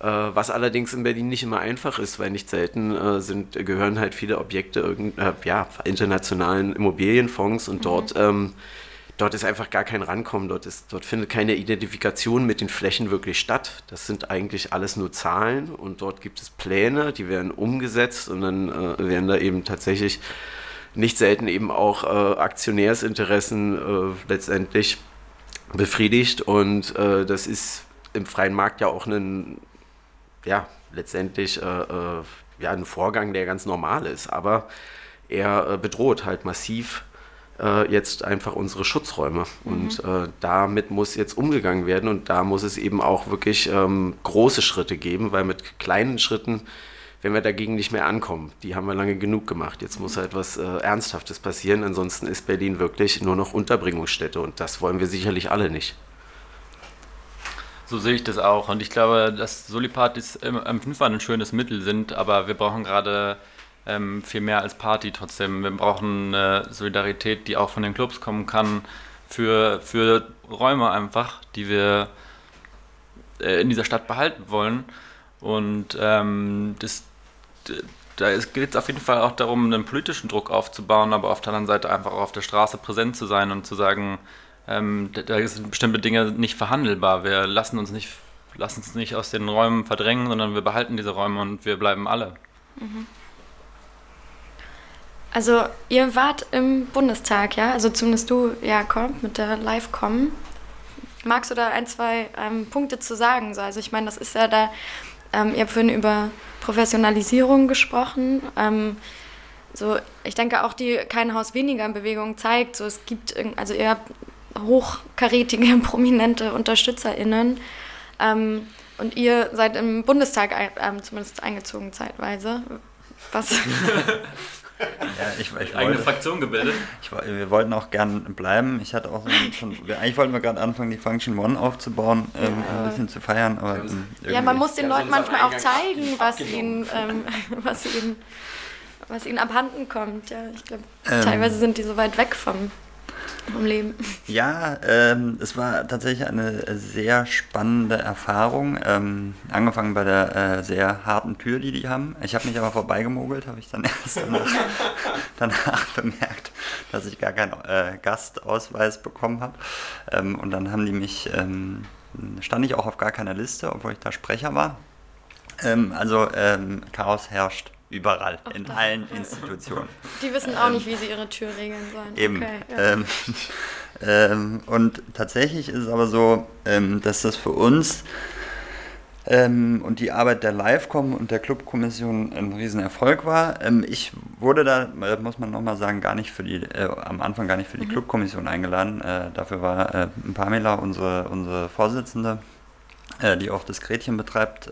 Äh, was allerdings in Berlin nicht immer einfach ist, weil nicht selten sind, gehören halt viele Objekte irgend, ja, internationalen Immobilienfonds und mhm. dort ähm, dort ist einfach gar kein Rankommen, dort, ist, dort findet keine Identifikation mit den Flächen wirklich statt. Das sind eigentlich alles nur Zahlen und dort gibt es Pläne, die werden umgesetzt und dann äh, werden da eben tatsächlich nicht selten eben auch äh, Aktionärsinteressen äh, letztendlich befriedigt und äh, das ist im freien Markt ja auch ein, ja, letztendlich äh, äh, ja, ein Vorgang, der ganz normal ist, aber er bedroht halt massiv äh, jetzt einfach unsere Schutzräume. Mhm. Und äh, damit muss jetzt umgegangen werden und da muss es eben auch wirklich ähm, große Schritte geben, weil mit kleinen Schritten wenn wir dagegen nicht mehr ankommen. Die haben wir lange genug gemacht. Jetzt muss halt was äh, Ernsthaftes passieren. Ansonsten ist Berlin wirklich nur noch Unterbringungsstätte und das wollen wir sicherlich alle nicht. So sehe ich das auch. Und ich glaube, dass Solipartys im, im ein schönes Mittel sind, aber wir brauchen gerade ähm, viel mehr als Party trotzdem. Wir brauchen eine Solidarität, die auch von den Clubs kommen kann, für, für Räume einfach, die wir äh, in dieser Stadt behalten wollen. Und ähm, das, da geht es auf jeden Fall auch darum, einen politischen Druck aufzubauen, aber auf der anderen Seite einfach auch auf der Straße präsent zu sein und zu sagen, ähm, da sind bestimmte Dinge nicht verhandelbar. Wir lassen uns nicht, lassen uns nicht aus den Räumen verdrängen, sondern wir behalten diese Räume und wir bleiben alle. Mhm. Also ihr wart im Bundestag, ja? Also zumindest du, Jakob, mit der Live-Com. Magst du da ein, zwei ähm, Punkte zu sagen? So, also ich meine, das ist ja da, ähm, ihr habt vorhin über Professionalisierung gesprochen. Ähm, so, ich denke auch die Kein Haus weniger in Bewegung zeigt, so es gibt, also ihr habt hochkarätige, prominente UnterstützerInnen. Ähm, und ihr seid im Bundestag ähm, zumindest eingezogen zeitweise. Was? Ja, ich, ich Eigene wollte, Fraktion gebildet. Ich, wir wollten auch gern bleiben. Ich hatte auch schon, eigentlich wollten wir gerade anfangen, die Function One aufzubauen, ähm, ein bisschen zu feiern. Aber, ähm, ja, man muss den Leuten manchmal auch zeigen, was ihnen, ähm, was ihnen, was ihnen abhanden kommt. Ja, ich glaube, ähm. teilweise sind die so weit weg vom vom Leben? Ja, ähm, es war tatsächlich eine sehr spannende Erfahrung. Ähm, angefangen bei der äh, sehr harten Tür, die die haben. Ich habe mich aber vorbeigemogelt, habe ich dann erst danach, danach, bemerkt, dass ich gar keinen äh, Gastausweis bekommen habe. Ähm, und dann haben die mich, ähm, stand ich auch auf gar keiner Liste, obwohl ich da Sprecher war. Ähm, also ähm, Chaos herrscht überall, Ach, in allen Institutionen. Die wissen auch ähm, nicht, wie sie ihre Tür regeln sollen. Eben. Okay, ja. Ähm, ähm, und tatsächlich ist es aber so, ähm, dass das für uns ähm, und die Arbeit der Livecom und der Clubkommission ein Riesenerfolg war. Ähm, ich wurde da, äh, muss man nochmal sagen, gar nicht für die, äh, am Anfang gar nicht für die mhm. Clubkommission eingeladen. Äh, dafür war äh, Pamela, unsere, unsere Vorsitzende, äh, die auch das Gretchen betreibt,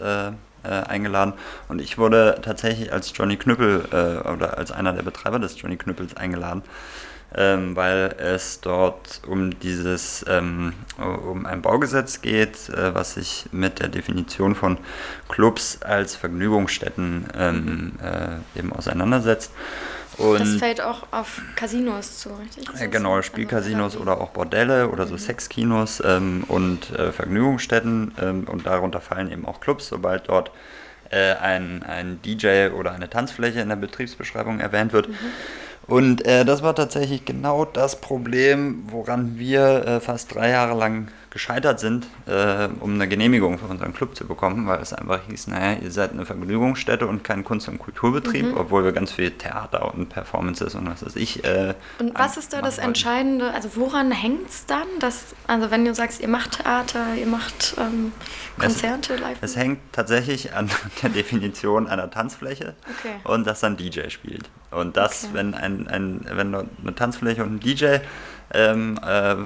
äh, eingeladen. Und ich wurde tatsächlich als Johnny Knüppel oder als einer der Betreiber des Johnny Knüppels eingeladen ähm, weil es dort um dieses, ähm, um ein Baugesetz geht, äh, was sich mit der Definition von Clubs als Vergnügungsstätten ähm, äh, eben auseinandersetzt. Und das fällt auch auf Casinos zu, richtig? Äh, genau, Spielcasinos oder auch Bordelle oder so mhm. Sexkinos ähm, und äh, Vergnügungsstätten ähm, und darunter fallen eben auch Clubs, sobald dort äh, ein, ein DJ oder eine Tanzfläche in der Betriebsbeschreibung erwähnt wird. Mhm und äh, das war tatsächlich genau das Problem, woran wir äh, fast drei Jahre lang gescheitert sind, äh, um eine Genehmigung für unseren Club zu bekommen, weil es einfach hieß, naja, ihr seid eine Vergnügungsstätte und kein Kunst- und Kulturbetrieb, mhm. obwohl wir ganz viel Theater und Performances und was weiß ich. Äh, und was ist da das wollten. Entscheidende? Also woran hängt es dann? Dass, also wenn du sagst, ihr macht Theater, ihr macht ähm, Konzerte es, live? Es hängt tatsächlich an der Definition einer Tanzfläche okay. und dass ein DJ spielt. Und das, okay. wenn ein, ein wenn eine Tanzfläche und ein DJ ähm, äh, äh,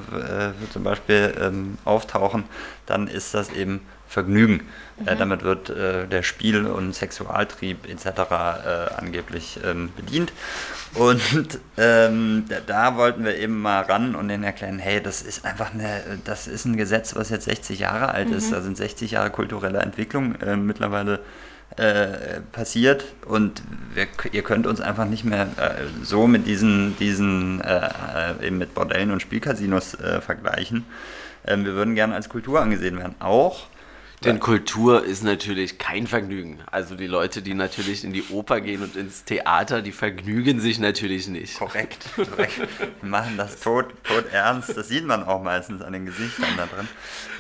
zum Beispiel ähm, auftauchen, dann ist das eben Vergnügen. Äh, mhm. Äh, damit wird äh, der Spiel- und Sexualtrieb etc. Angeblich ähm, bedient. Und ähm, da, wollten wir eben mal ran und denen erklären, hey, das ist einfach eine, das ist ein Gesetz, was jetzt 60 Jahre alt mhm. ist. Da sind 60 Jahre kulturelle Entwicklung mittlerweile äh, passiert und wir, ihr könnt uns einfach nicht mehr äh, so mit diesen, diesen äh, eben mit Bordellen und Spielcasinos äh, vergleichen. Ähm, wir würden gerne als Kultur angesehen werden. Auch denn Kultur ist natürlich kein Vergnügen. Also die Leute, die natürlich in die Oper gehen und ins Theater, die vergnügen sich natürlich nicht. Korrekt. korrekt. Wir machen das tot, tot ernst. Das sieht man auch meistens an den Gesichtern da drin.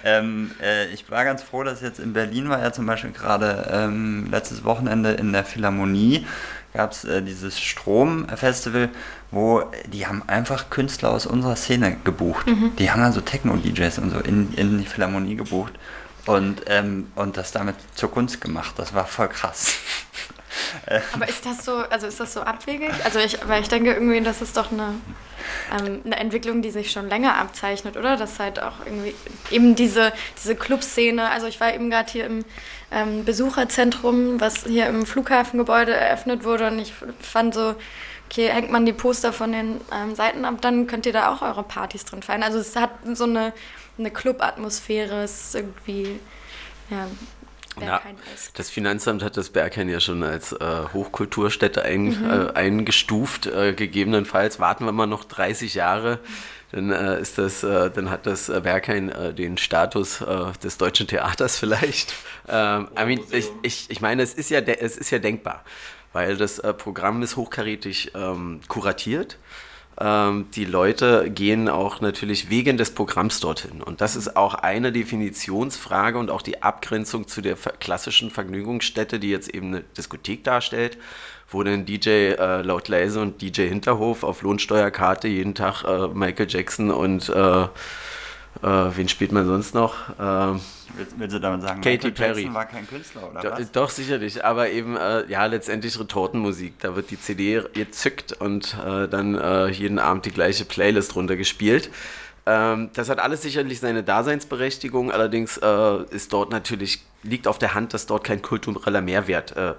Ähm, äh, ich war ganz froh, dass jetzt in Berlin war ja zum Beispiel gerade ähm, letztes Wochenende in der Philharmonie gab es äh, dieses Strom-Festival, wo die haben einfach Künstler aus unserer Szene gebucht. Mhm. Die haben dann so Techno-DJs und so in, in die Philharmonie gebucht und, ähm, und das damit zur Kunst gemacht. Das war voll krass. Aber ist das so, also ist das so abwegig? Also ich, weil ich denke irgendwie, das ist doch eine, ähm, eine Entwicklung, die sich schon länger abzeichnet, oder? Das halt auch irgendwie eben diese, diese Clubszene, also ich war eben gerade hier im ähm, Besucherzentrum, was hier im Flughafengebäude eröffnet wurde und ich fand so, okay, hängt man die Poster von den ähm, Seiten ab, dann könnt ihr da auch eure Partys drin feiern. Also es hat so eine eine Club-Atmosphäre ist irgendwie, ja, ja, das Finanzamt hat das Berghain ja schon als äh, Hochkulturstätte ein, mhm. äh, eingestuft. Äh, gegebenenfalls warten wir mal noch 30 Jahre, dann äh, ist das, äh, dann hat das Berghain äh, den Status des deutschen Theaters vielleicht. Ähm, I mean, ich, ich, ich meine, es ist ja, es ist ja denkbar, weil das Programm ist hochkarätig ähm, kuratiert. Ähm, die Leute gehen auch natürlich wegen des Programms dorthin. Und das ist auch eine Definitionsfrage und auch die Abgrenzung zu der klassischen Vergnügungsstätte, die jetzt eben eine Diskothek darstellt, wo dann DJ äh, Laut Leise und DJ Hinterhof auf Lohnsteuerkarte jeden Tag äh, Michael Jackson und äh, äh, wen spielt man sonst noch? Ähm, willst, willst, du damit sagen, Katy Perry. War kein Künstler, oder do, was? Doch, sicherlich, aber eben, äh, ja, letztendlich Retortenmusik. Da wird die CD gezückt und äh, dann äh, jeden Abend die gleiche Playlist runtergespielt. Ähm, das hat alles sicherlich seine Daseinsberechtigung, allerdings äh, ist dort natürlich, liegt auf der Hand, dass dort kein kultureller Mehrwert äh,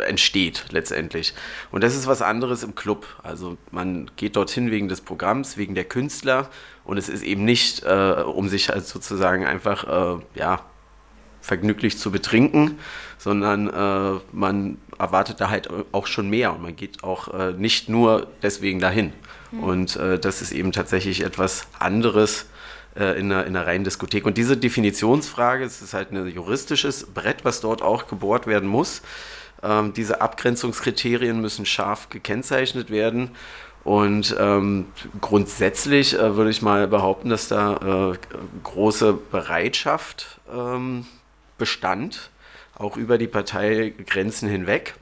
entsteht letztendlich. Und das ist was anderes im Club. Also man geht dorthin wegen des Programms, wegen der Künstler und es ist eben nicht, äh, um sich halt sozusagen einfach äh, ja, vergnüglich zu betrinken, sondern äh, man erwartet da halt auch schon mehr und man geht auch äh, nicht nur deswegen dahin. Mhm. Und äh, das ist eben tatsächlich etwas anderes äh, in einer, in einer reinen Diskothek. Und diese Definitionsfrage, es ist halt ein juristisches Brett, was dort auch gebohrt werden muss. Ähm, diese Abgrenzungskriterien müssen scharf gekennzeichnet werden. Und ähm, grundsätzlich äh, würde ich mal behaupten, dass da äh, große Bereitschaft ähm, bestand, auch über die Parteigrenzen hinweg.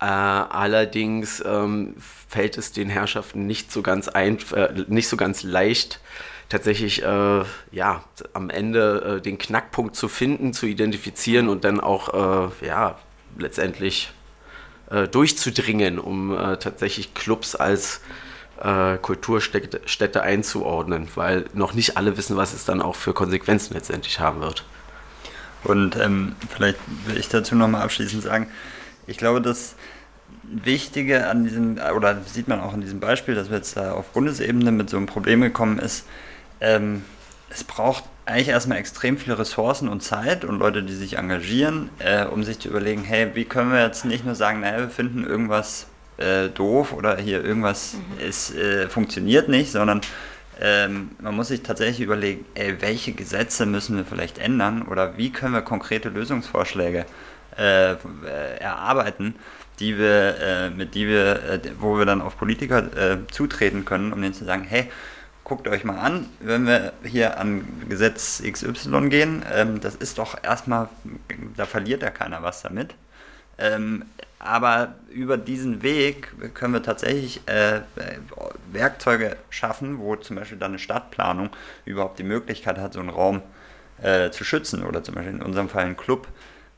Äh, allerdings ähm, fällt es den Herrschaften nicht so ganz, ein, äh, nicht so ganz leicht, tatsächlich äh, ja, am Ende äh, den Knackpunkt zu finden, zu identifizieren und dann auch ja, letztendlich äh, durchzudringen, um tatsächlich Clubs als Kulturstätte einzuordnen, weil noch nicht alle wissen, was es dann auch für Konsequenzen letztendlich haben wird. Und ähm, vielleicht will ich dazu nochmal abschließend sagen, ich glaube, das Wichtige an diesem, oder sieht man auch in diesem Beispiel, dass wir jetzt da auf Bundesebene mit so einem Problem gekommen ist, ähm, es braucht eigentlich erstmal extrem viele Ressourcen und Zeit und Leute, die sich engagieren, äh, um sich zu überlegen, hey, wie können wir jetzt nicht nur sagen, naja, wir finden irgendwas äh, doof oder hier irgendwas mhm. ist, äh, funktioniert nicht, sondern ähm, man muss sich tatsächlich überlegen, ey, welche Gesetze müssen wir vielleicht ändern oder wie können wir konkrete Lösungsvorschläge äh, äh, erarbeiten, die wir, äh, mit die wir, wo wir dann auf Politiker zutreten können, um denen zu sagen, hey, guckt euch mal an, wenn wir hier an Gesetz XY gehen, ähm, das ist doch erstmal, da verliert ja keiner was damit. Ähm, aber über diesen Weg können wir tatsächlich äh, Werkzeuge schaffen, wo zum Beispiel dann eine Stadtplanung überhaupt die Möglichkeit hat, so einen Raum äh, zu schützen oder zum Beispiel in unserem Fall ein Club,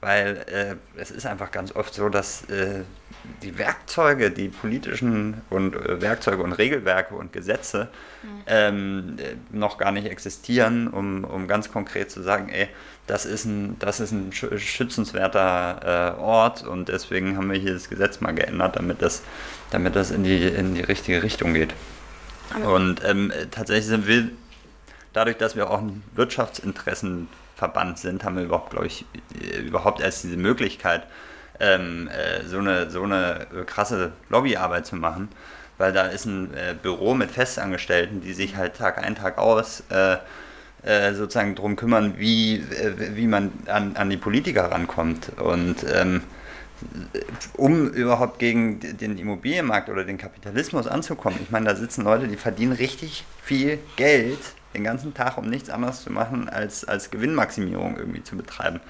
weil äh, es ist einfach ganz oft so, dass äh, die Werkzeuge, die politischen und äh, Werkzeuge und Regelwerke und Gesetze mhm. ähm, äh, noch gar nicht existieren, um, um ganz konkret zu sagen, ey, das ist ein, das ist ein schützenswerter äh, Ort und deswegen haben wir hier das Gesetz mal geändert, damit das, damit das in, die, in die richtige Richtung geht. Aber und ähm, tatsächlich sind wir, dadurch, dass wir auch ein Wirtschaftsinteressenverband sind, haben wir überhaupt, glaube ich, überhaupt erst diese Möglichkeit, ähm, äh, so, eine, so eine krasse Lobbyarbeit zu machen, weil da ist ein äh, Büro mit Festangestellten, die sich halt Tag ein, Tag aus äh, äh sozusagen darum kümmern, wie, äh, wie man an, an die Politiker rankommt. Und ähm, um überhaupt gegen den Immobilienmarkt oder den Kapitalismus anzukommen, ich meine, da sitzen Leute, die verdienen richtig viel Geld den ganzen Tag, um nichts anderes zu machen, als, als Gewinnmaximierung irgendwie zu betreiben.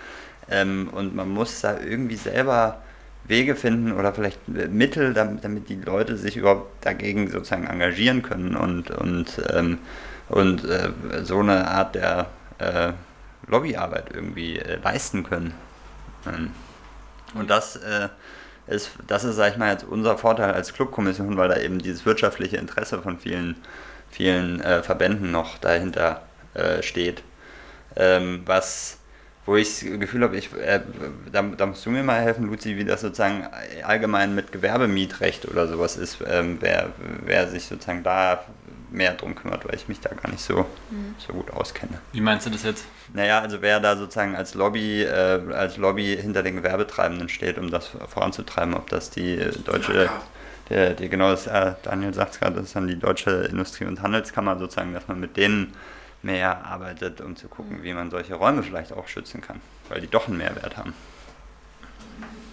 Ähm, und man muss da irgendwie selber Wege finden oder vielleicht Mittel, damit, damit, die Leute sich überhaupt dagegen sozusagen engagieren können und, und, ähm, und äh, so eine Art der äh, Lobbyarbeit irgendwie äh, leisten können. Ähm, und das äh, ist, das ist, sag ich mal, jetzt unser Vorteil als Clubkommission, weil da eben dieses wirtschaftliche Interesse von vielen, vielen äh, Verbänden noch dahinter äh, steht. Ähm, was wo ich das Gefühl habe, ich, äh, da, da, musst du mir mal helfen, Luzi, wie das sozusagen allgemein mit Gewerbemietrecht oder sowas ist, ähm, wer, wer sich sozusagen da mehr drum kümmert, weil ich mich da gar nicht so, mhm. so gut auskenne. Wie meinst du das jetzt? Naja, also wer da sozusagen als Lobby, äh, als Lobby hinter den Gewerbetreibenden steht, um das voranzutreiben, ob das die deutsche, der, die, genau das, äh, Daniel sagt es gerade, das ist dann die deutsche Industrie- und Handelskammer sozusagen, dass man mit denen mehr arbeitet, um zu gucken, wie man solche Räume vielleicht auch schützen kann, weil die doch einen Mehrwert haben.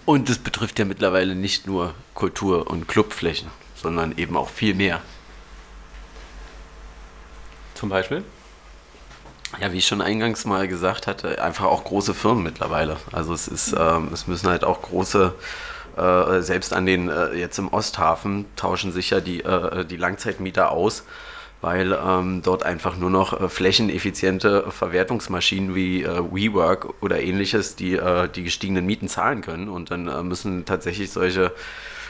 Und das betrifft ja mittlerweile nicht nur Kultur- und Clubflächen, sondern eben auch viel mehr. Zum Beispiel? Ja, wie ich schon eingangs mal gesagt hatte, einfach auch große Firmen mittlerweile. Also es ist, ähm, es müssen halt auch große, äh, selbst an den, äh, jetzt im Osthafen tauschen sich ja die, äh, die Langzeitmieter aus weil ähm, dort einfach nur noch äh, flächeneffiziente Verwertungsmaschinen wie äh, WeWork oder ähnliches die, äh, die gestiegenen Mieten zahlen können. Und dann äh, müssen tatsächlich solche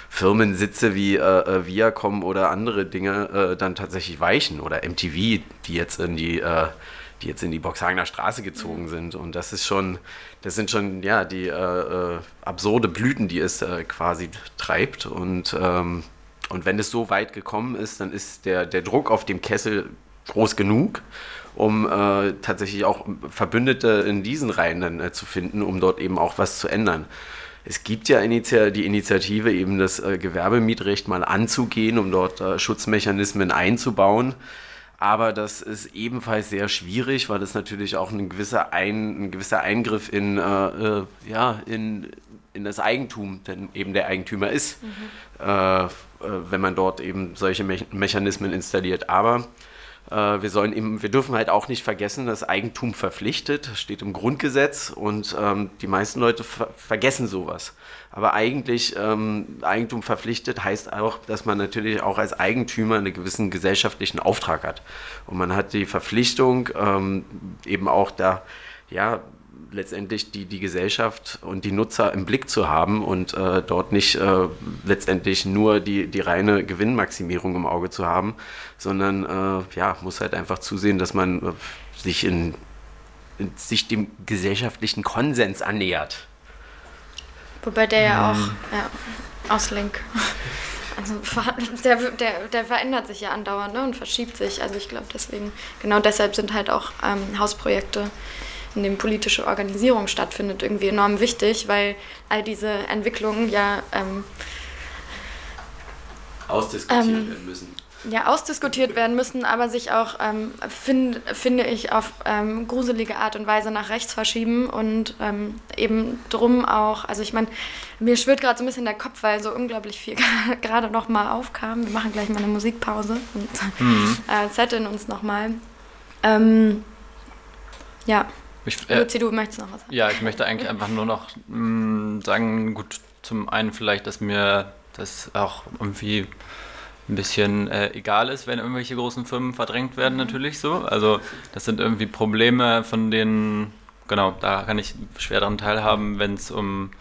Firmensitze wie äh, äh, Viacom oder andere Dinge dann tatsächlich weichen oder MTV, die jetzt in die die jetzt in die Boxhagener Straße gezogen sind. Und das ist schon, das sind schon ja die absurde Blüten, die es quasi treibt. Und ähm, und wenn es so weit gekommen ist, dann ist der, der Druck auf dem Kessel groß genug, um äh, tatsächlich auch Verbündete in diesen Reihen dann äh, zu finden, um dort eben auch was zu ändern. Es gibt ja die Initiative, eben das äh, Gewerbemietrecht mal anzugehen, um dort äh, Schutzmechanismen einzubauen. Aber das ist ebenfalls sehr schwierig, weil es natürlich auch ein gewisser, ein, ein gewisser Eingriff in, äh, ja, in, in das Eigentum, denn eben der Eigentümer ist. Mhm. Äh, äh, wenn man dort eben solche Me Mechanismen installiert. Aber Äh, wir, sollen eben, wir dürfen halt auch nicht vergessen, dass Eigentum verpflichtet, steht im Grundgesetz und ähm, die meisten Leute ver vergessen sowas. Aber eigentlich ähm, Eigentum verpflichtet heißt auch, dass man natürlich auch als Eigentümer einen gewissen gesellschaftlichen Auftrag hat. Und man hat die Verpflichtung, ähm, eben auch da, ja, letztendlich die, die Gesellschaft und die Nutzer im Blick zu haben und äh, dort nicht äh, letztendlich nur die, die reine Gewinnmaximierung im Auge zu haben, sondern äh, ja, muss halt einfach zusehen, dass man äh, sich, in, in, sich dem gesellschaftlichen Konsens annähert. Wobei der ja auch ja, aus Link. Also der, der, der verändert sich ja andauernd ne, und verschiebt sich. Also ich glaube deswegen, genau deshalb sind halt auch ähm, Hausprojekte, in denen politische Organisierung stattfindet, irgendwie enorm wichtig, weil all diese Entwicklungen ja ähm, ausdiskutiert ähm, werden müssen ja, ausdiskutiert werden müssen, aber sich auch, ähm, find, finde ich, auf ähm, gruselige Art und Weise nach rechts verschieben und ähm, eben drum auch, also ich meine, mir schwirrt gerade so ein bisschen der Kopf, weil so unglaublich viel gerade noch mal aufkam. Wir machen gleich mal eine Musikpause und mhm. äh, zetteln uns nochmal. Ähm, ja. Ich, äh, Luzi, du möchtest noch was sagen? Ja, ich möchte eigentlich einfach nur noch mh, mm, sagen, gut, zum einen vielleicht, dass mir das auch irgendwie ein bisschen äh, egal ist, wenn irgendwelche großen Firmen verdrängt werden, mhm. natürlich so. Also das sind irgendwie Probleme, von denen, genau, da kann ich schwer daran teilhaben, wenn es um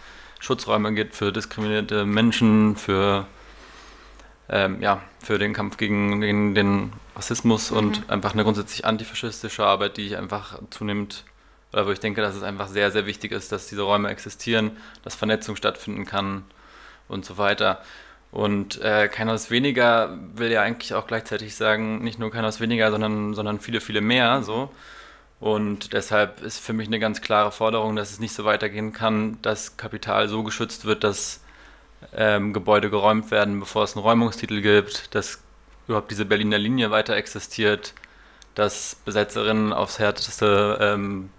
Schutzräume geht für diskriminierte Menschen, für, ähm, ja, für den Kampf gegen, gegen den Rassismus mhm. und einfach eine grundsätzlich antifaschistische Arbeit, die ich einfach zunehmend, oder wo ich denke, dass es einfach sehr, sehr wichtig ist, dass diese Räume existieren, dass Vernetzung stattfinden kann und so weiter. Und äh, keiner ist weniger will ja eigentlich auch gleichzeitig sagen, nicht nur keiner ist weniger, sondern, sondern viele, viele mehr. So. Und deshalb ist für mich eine ganz klare Forderung, dass es nicht so weitergehen kann, dass Kapital so geschützt wird, dass ähm, Gebäude geräumt werden, bevor es einen Räumungstitel gibt, dass überhaupt diese Berliner Linie weiter existiert, dass Besetzerinnen aufs Härteste ähm,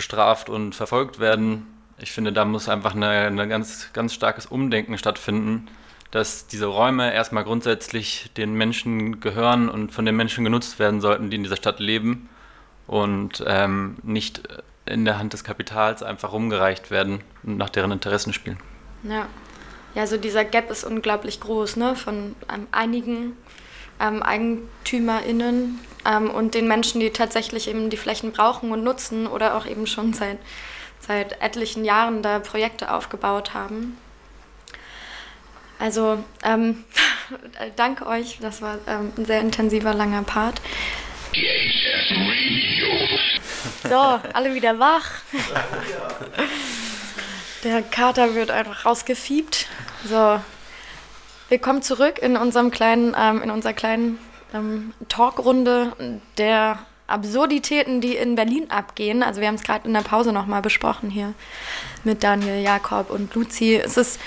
bestraft und verfolgt werden. Ich finde, da muss einfach ein ganz, ganz starkes Umdenken stattfinden dass diese Räume erstmal grundsätzlich den Menschen gehören und von den Menschen genutzt werden sollten, die in dieser Stadt leben und ähm, nicht in der Hand des Kapitals einfach rumgereicht werden und nach deren Interessen spielen. Ja, ja also dieser Gap ist unglaublich groß, ne? von ähm, einigen ähm, EigentümerInnen ähm, und den Menschen, die tatsächlich eben die Flächen brauchen und nutzen oder auch eben schon seit, seit etlichen Jahren da Projekte aufgebaut haben. Also ähm, danke euch, das war ähm, ein sehr intensiver, langer Part. So, alle wieder wach. Der Kater wird einfach rausgefiebt. So, wir kommen zurück in unserem kleinen, ähm, in unserer kleinen ähm, Talkrunde der Absurditäten, die in Berlin abgehen. Also wir haben es gerade in der Pause nochmal besprochen hier mit Daniel, Jakob und Luzi. Es ist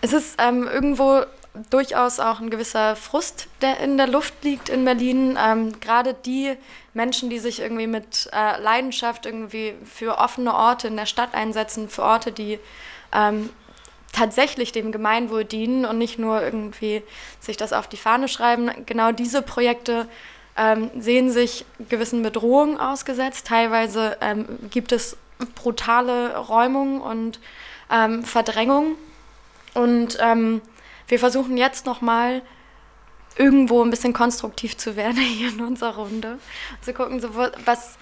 es ist ähm, irgendwo durchaus auch ein gewisser Frust, der in der Luft liegt in Berlin. Ähm, Gerade die Menschen, die sich irgendwie mit äh, Leidenschaft irgendwie für offene Orte in der Stadt einsetzen, für Orte, die ähm, tatsächlich dem Gemeinwohl dienen und nicht nur irgendwie sich das auf die Fahne schreiben. Genau diese Projekte ähm, sehen sich gewissen Bedrohungen ausgesetzt. Teilweise ähm, gibt es brutale Räumungen und ähm, Verdrängung und ähm, wir versuchen jetzt nochmal irgendwo ein bisschen konstruktiv zu werden hier in unserer Runde. Zu gucken, so, was.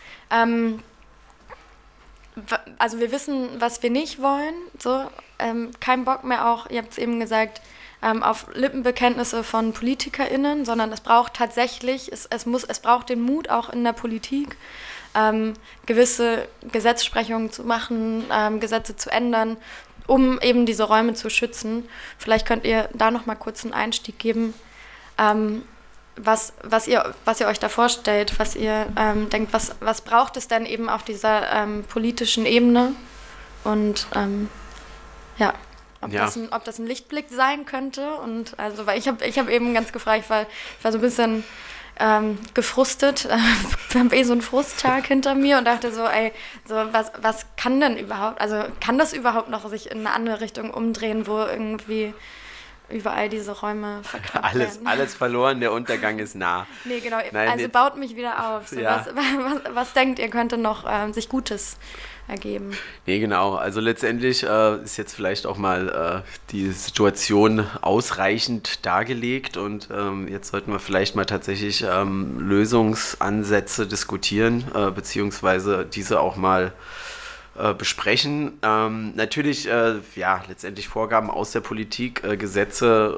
Also wir wissen, was wir nicht wollen. So, ähm, kein Bock mehr auch, ihr habt es eben gesagt, ähm, auf Lippenbekenntnisse von PolitikerInnen, sondern es braucht tatsächlich, es, es, muss, es braucht den Mut auch in der Politik, ähm, gewisse Gesetzesprechungen zu machen, ähm, Gesetze zu ändern, um eben diese Räume zu schützen. Vielleicht könnt ihr da noch mal kurz einen Einstieg geben, ähm, was, was, ihr, was ihr euch da vorstellt, was ihr ähm, denkt, was, was braucht es denn eben auf dieser ähm, politischen Ebene und ähm, ja. Ob, ja. Das ein, ob das ein Lichtblick sein könnte und also weil ich habe ich hab eben ganz gefragt, weil ich war so ein bisschen ähm, gefrustet. Wir haben eh so einen Frusttag hinter mir und dachte so, ey, so was, was kann denn überhaupt, also kann das überhaupt noch sich in eine andere Richtung umdrehen, wo irgendwie überall diese Räume verkauft alles, werden. alles verloren, der Untergang ist nah. Nee, genau. Nein, also jetzt- baut mich wieder auf. So, Ja. was, was, was denkt ihr, könnte noch ähm, sich Gutes ergeben? Nee, genau. Also letztendlich äh, ist jetzt vielleicht auch mal äh, die Situation ausreichend dargelegt und ähm, jetzt sollten wir vielleicht mal tatsächlich ähm, Lösungsansätze diskutieren, äh, beziehungsweise diese auch mal äh, besprechen. Ähm, natürlich, äh, ja, letztendlich Vorgaben aus der Politik, äh, Gesetze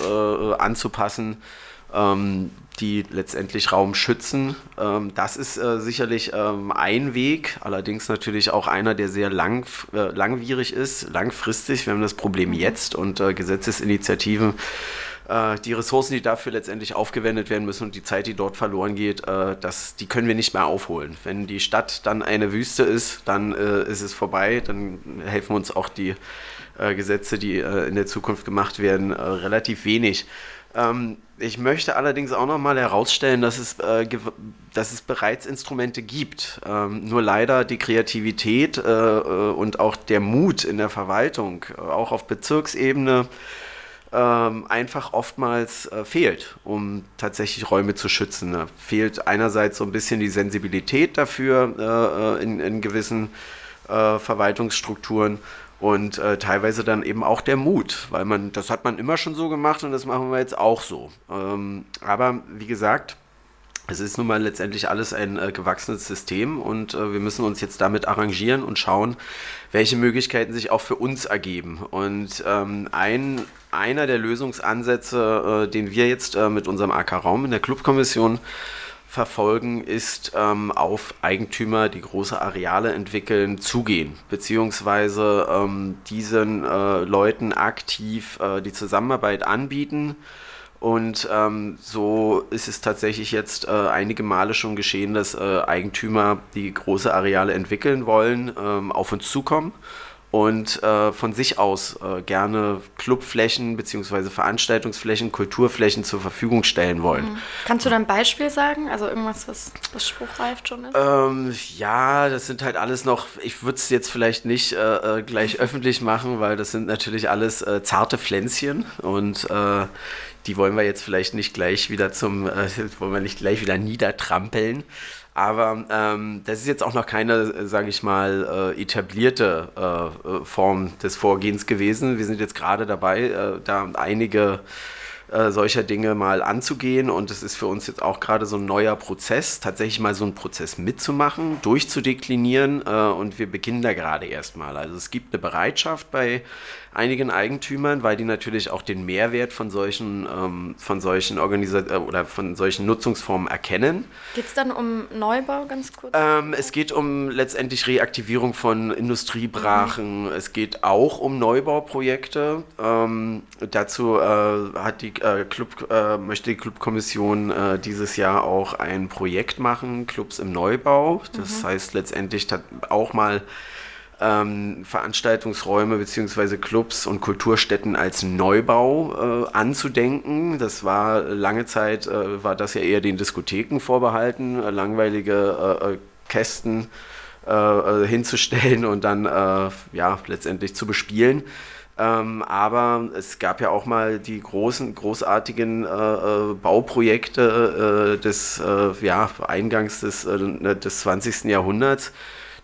äh, anzupassen, ähm, die letztendlich Raum schützen. Ähm, das ist äh, sicherlich ähm, ein Weg, allerdings natürlich auch einer, der sehr lang, äh, langwierig ist, langfristig. Wir haben das Problem jetzt und äh, Gesetzesinitiativen äh, die Ressourcen, die dafür letztendlich aufgewendet werden müssen und die Zeit, die dort verloren geht, äh, das, die können wir nicht mehr aufholen. Wenn die Stadt dann eine Wüste ist, dann äh, ist es vorbei, dann helfen uns auch die äh, Gesetze, die äh, in der Zukunft gemacht werden, äh, relativ wenig. Ähm, ich möchte allerdings auch nochmal herausstellen, dass es, äh, dass es bereits Instrumente gibt. Ähm, nur leider die Kreativität äh, und auch der Mut in der Verwaltung, auch auf Bezirksebene, ähm, einfach oftmals äh, fehlt, um tatsächlich Räume zu schützen. Da fehlt einerseits so ein bisschen die Sensibilität dafür äh, äh, in, in gewissen äh, Verwaltungsstrukturen und äh, teilweise dann eben auch der Mut, weil man, das hat man immer schon so gemacht und das machen wir jetzt auch so. Ähm, aber wie gesagt, es ist nun mal letztendlich alles ein äh, gewachsenes System und äh, wir müssen uns jetzt damit arrangieren und schauen, welche Möglichkeiten sich auch für uns ergeben. Und ähm, ein, einer der Lösungsansätze, äh, den wir jetzt äh, mit unserem AK-Raum in der Clubkommission verfolgen, ist ähm, auf Eigentümer, die große Areale entwickeln, zugehen, beziehungsweise ähm, diesen äh, Leuten aktiv äh, die Zusammenarbeit anbieten. Und ähm, so ist es tatsächlich jetzt äh, einige Male schon geschehen, dass äh, Eigentümer, die große Areale entwickeln wollen, ähm, auf uns zukommen und äh, von sich aus äh, gerne Clubflächen bzw. Veranstaltungsflächen, Kulturflächen zur Verfügung stellen wollen. Kannst du da ein Beispiel sagen? Also irgendwas, was, was spruchreif schon ist? Ähm, ja, das sind halt alles noch, ich würde es jetzt vielleicht nicht äh, äh, gleich öffentlich machen, weil das sind natürlich alles zarte Pflänzchen und die wollen wir jetzt vielleicht nicht gleich wieder zum, äh, wollen wir nicht gleich wieder niedertrampeln. Aber ähm, das ist jetzt auch noch keine, sage ich mal, äh, etablierte äh, äh, Form des Vorgehens gewesen. Wir sind jetzt gerade dabei, äh, da einige äh, solcher Dinge mal anzugehen. Und es ist für uns jetzt auch gerade so ein neuer Prozess, tatsächlich mal so einen Prozess mitzumachen, durchzudeklinieren. Äh, und wir beginnen da gerade erstmal. Also es gibt eine Bereitschaft bei einigen Eigentümern, weil die natürlich auch den Mehrwert von solchen, ähm, von solchen Organisa äh, oder von solchen Nutzungsformen erkennen. Geht es dann um Neubau ganz kurz? Ähm, es geht um letztendlich Reaktivierung von Industriebrachen. Es geht auch um Neubauprojekte. Ähm, dazu äh, hat die äh, Club, äh, möchte die Clubkommission äh, dieses Jahr auch ein Projekt machen, Clubs im Neubau. Das heißt letztendlich auch mal ähm, Veranstaltungsräume bzw. Clubs und Kulturstätten als Neubau äh, anzudenken. Das war lange Zeit, äh, war das ja eher den Diskotheken vorbehalten, äh, langweilige äh, äh, Kästen äh, hinzustellen und dann ja letztendlich zu bespielen. Ähm, aber es gab ja auch mal die großen, großartigen äh, äh, Bauprojekte äh, des äh, ja, Eingangs des, äh, des 20. Jahrhunderts.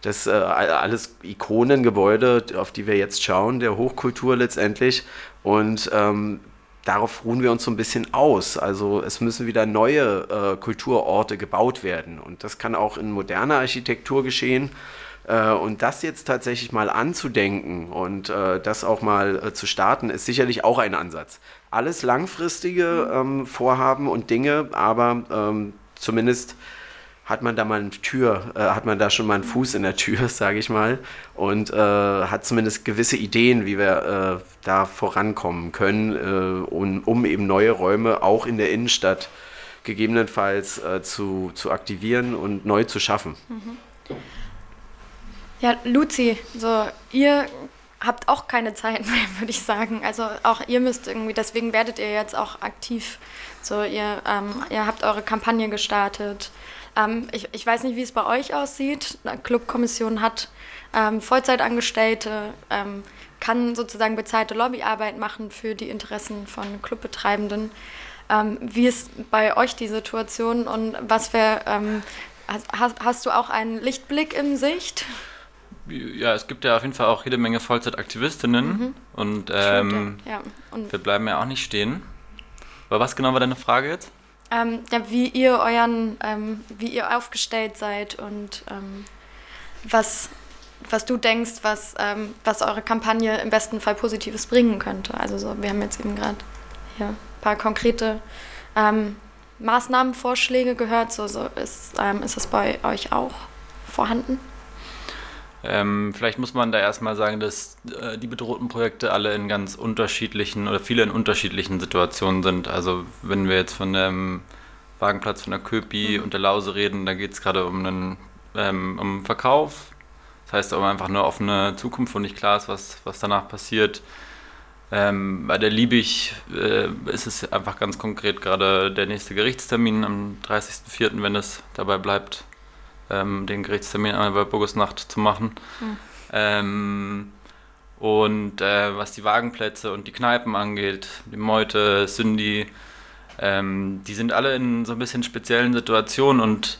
Das äh, alles Ikonengebäude, auf die wir jetzt schauen, der Hochkultur letztendlich. Und ähm, darauf ruhen wir uns so ein bisschen aus. Also es müssen wieder neue äh, Kulturorte gebaut werden. Und das kann auch in moderner Architektur geschehen. Äh, und das jetzt tatsächlich mal anzudenken und äh, das auch mal äh, zu starten, ist sicherlich auch ein Ansatz. Alles langfristige ähm, Vorhaben und Dinge, aber ähm, zumindest hat man da mal eine Tür, äh, hat man da schon mal einen Fuß in der Tür, sage ich mal, und äh, hat zumindest gewisse Ideen, wie wir äh, da vorankommen können, äh, um, um eben neue Räume auch in der Innenstadt gegebenenfalls äh, zu, zu aktivieren und neu zu schaffen. Ja, Luzi, so ihr habt auch keine Zeit mehr, würde ich sagen. Also auch ihr müsst irgendwie, deswegen werdet ihr jetzt auch aktiv. So, ihr, ähm, ihr habt eure Kampagne gestartet. Ähm, ich, ich weiß nicht, wie es bei euch aussieht. Die Clubkommission hat ähm, Vollzeitangestellte, ähm, kann sozusagen bezahlte Lobbyarbeit machen für die Interessen von Clubbetreibenden. Ähm, wie ist bei euch die Situation und was für, ähm, hast, hast du auch einen Lichtblick in Sicht? Ja, es gibt ja auf jeden Fall auch jede Menge Vollzeitaktivistinnen mhm. und, ähm, ja. und, wir bleiben ja auch nicht stehen. Aber was genau war deine Frage jetzt? Ähm, ja, wie ihr euren, ähm, wie ihr aufgestellt seid und ähm, was, was du denkst, was, ähm, was eure Kampagne im besten Fall Positives bringen könnte. Also so, wir haben jetzt eben gerade hier ein paar konkrete ähm, Maßnahmenvorschläge gehört. So, so ist, ist das bei euch auch vorhanden? Ähm, vielleicht muss man da erstmal sagen, dass äh, die bedrohten Projekte alle in ganz unterschiedlichen oder viele in unterschiedlichen Situationen sind. Also wenn wir jetzt von dem Wagenplatz von der Köpi mhm. und der Lause reden, da geht es gerade um einen ähm, um Verkauf. Das heißt aber einfach eine offene Zukunft, wo nicht klar ist, was, was danach passiert. Ähm, bei der Liebig äh, ist es einfach ganz konkret gerade der nächste Gerichtstermin am 30.04., wenn es dabei bleibt, ähm, den Gerichtstermin einmal bei Burgusnacht zu machen. Mhm. Ähm, und äh, was die Wagenplätze und die Kneipen angeht, die Meute, Syndi, ähm, die sind alle in so ein bisschen speziellen Situationen und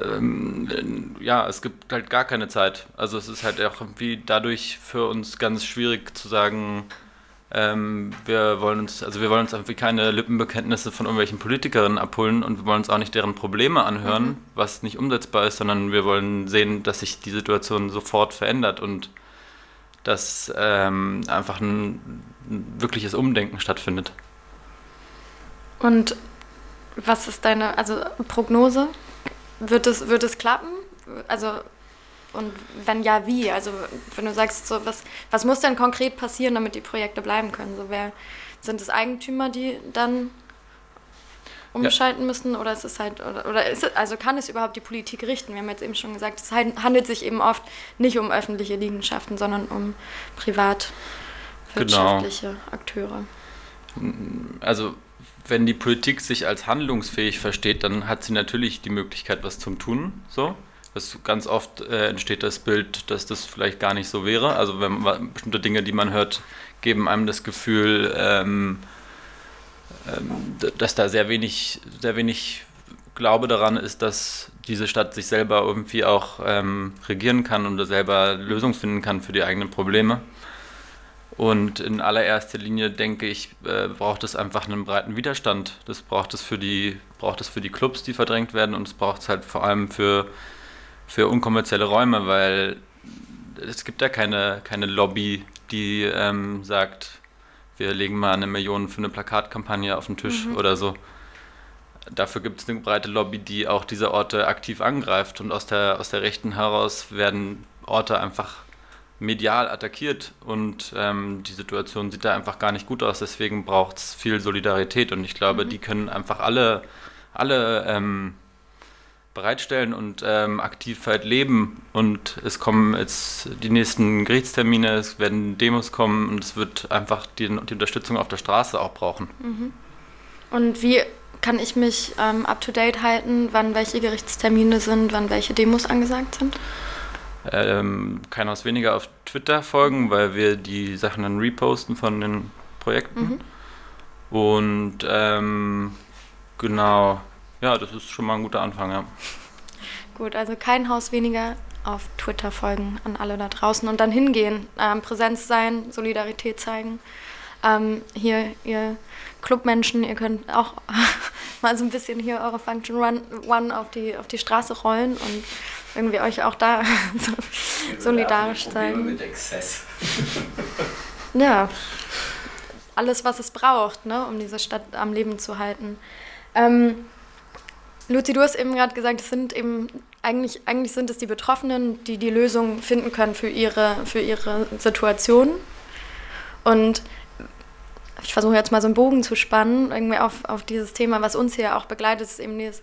ähm, ja, es gibt halt gar keine Zeit. Also es ist halt auch irgendwie dadurch für uns ganz schwierig zu sagen, ähm, wir wollen uns, also wir wollen uns irgendwie keine Lippenbekenntnisse von irgendwelchen Politikerinnen abholen und wir wollen uns auch nicht deren Probleme anhören, mhm. was nicht umsetzbar ist, sondern wir wollen sehen, dass sich die Situation sofort verändert und dass ähm, einfach ein, ein wirkliches Umdenken stattfindet. Und was ist deine also Prognose? Wird es, wird es klappen? Also und wenn ja, wie? Also wenn du sagst, so, was, was muss denn konkret passieren, damit die Projekte bleiben können? So, wer, sind es Eigentümer, die dann umschalten ja. müssen oder ist es halt oder, oder ist es, also kann es überhaupt die Politik richten? Wir haben jetzt eben schon gesagt, es handelt sich eben oft nicht um öffentliche Liegenschaften, sondern um privatwirtschaftliche genau. Akteure. Also wenn die Politik sich als handlungsfähig versteht, dann hat sie natürlich die Möglichkeit, was zu tun. So. Das ganz oft äh, entsteht das Bild, dass das vielleicht gar nicht so wäre. Also wenn man, bestimmte Dinge, die man hört, geben einem das Gefühl, ähm, ähm, dass da sehr wenig, sehr wenig Glaube daran ist, dass diese Stadt sich selber irgendwie auch ähm, regieren kann und selber Lösungen finden kann für die eigenen Probleme. Und in allererster Linie denke ich, äh, braucht es einfach einen breiten Widerstand. Das braucht es für die, braucht es für die Clubs, die verdrängt werden, und es braucht es halt vor allem für, für unkommerzielle Räume, weil es gibt ja keine, keine Lobby, die ähm, sagt, wir legen mal eine Million für eine Plakatkampagne auf den Tisch mhm. oder so. Dafür gibt es eine breite Lobby, die auch diese Orte aktiv angreift und aus der, aus der Rechten heraus werden Orte einfach medial attackiert und ähm, die Situation sieht da einfach gar nicht gut aus. Deswegen braucht es viel Solidarität und ich glaube, mhm. die können einfach alle, alle ähm, bereitstellen und ähm, aktiv halt leben. Und es kommen jetzt die nächsten Gerichtstermine, es werden Demos kommen und es wird einfach die, die Unterstützung auf der Straße auch brauchen. Mhm. Und wie kann ich mich ähm, up to date halten, wann welche Gerichtstermine sind, wann welche Demos angesagt sind? ähm, kein Haus weniger auf Twitter folgen, weil wir die Sachen dann reposten von den Projekten. Mhm. Und ähm, genau, ja, das ist schon mal ein guter Anfang, ja. Gut, also kein Haus weniger auf Twitter folgen an alle da draußen und dann hingehen, ähm, Präsenz sein, Solidarität zeigen. Ähm, hier, ihr Clubmenschen, ihr könnt auch mal so ein bisschen hier eure Function Run, One auf die, auf die Straße rollen und irgendwie euch auch da so solidarisch sein. Mit Exzess. ja. Alles, was es braucht, ne, um diese Stadt am Leben zu halten. Ähm, Luzi, du hast eben gerade gesagt, es sind eben eigentlich, eigentlich sind es die Betroffenen, die die Lösung finden können für ihre, für ihre Situation. Und ich versuche jetzt mal so einen Bogen zu spannen, irgendwie auf, auf dieses Thema, was uns hier auch begleitet, ist eben dieses,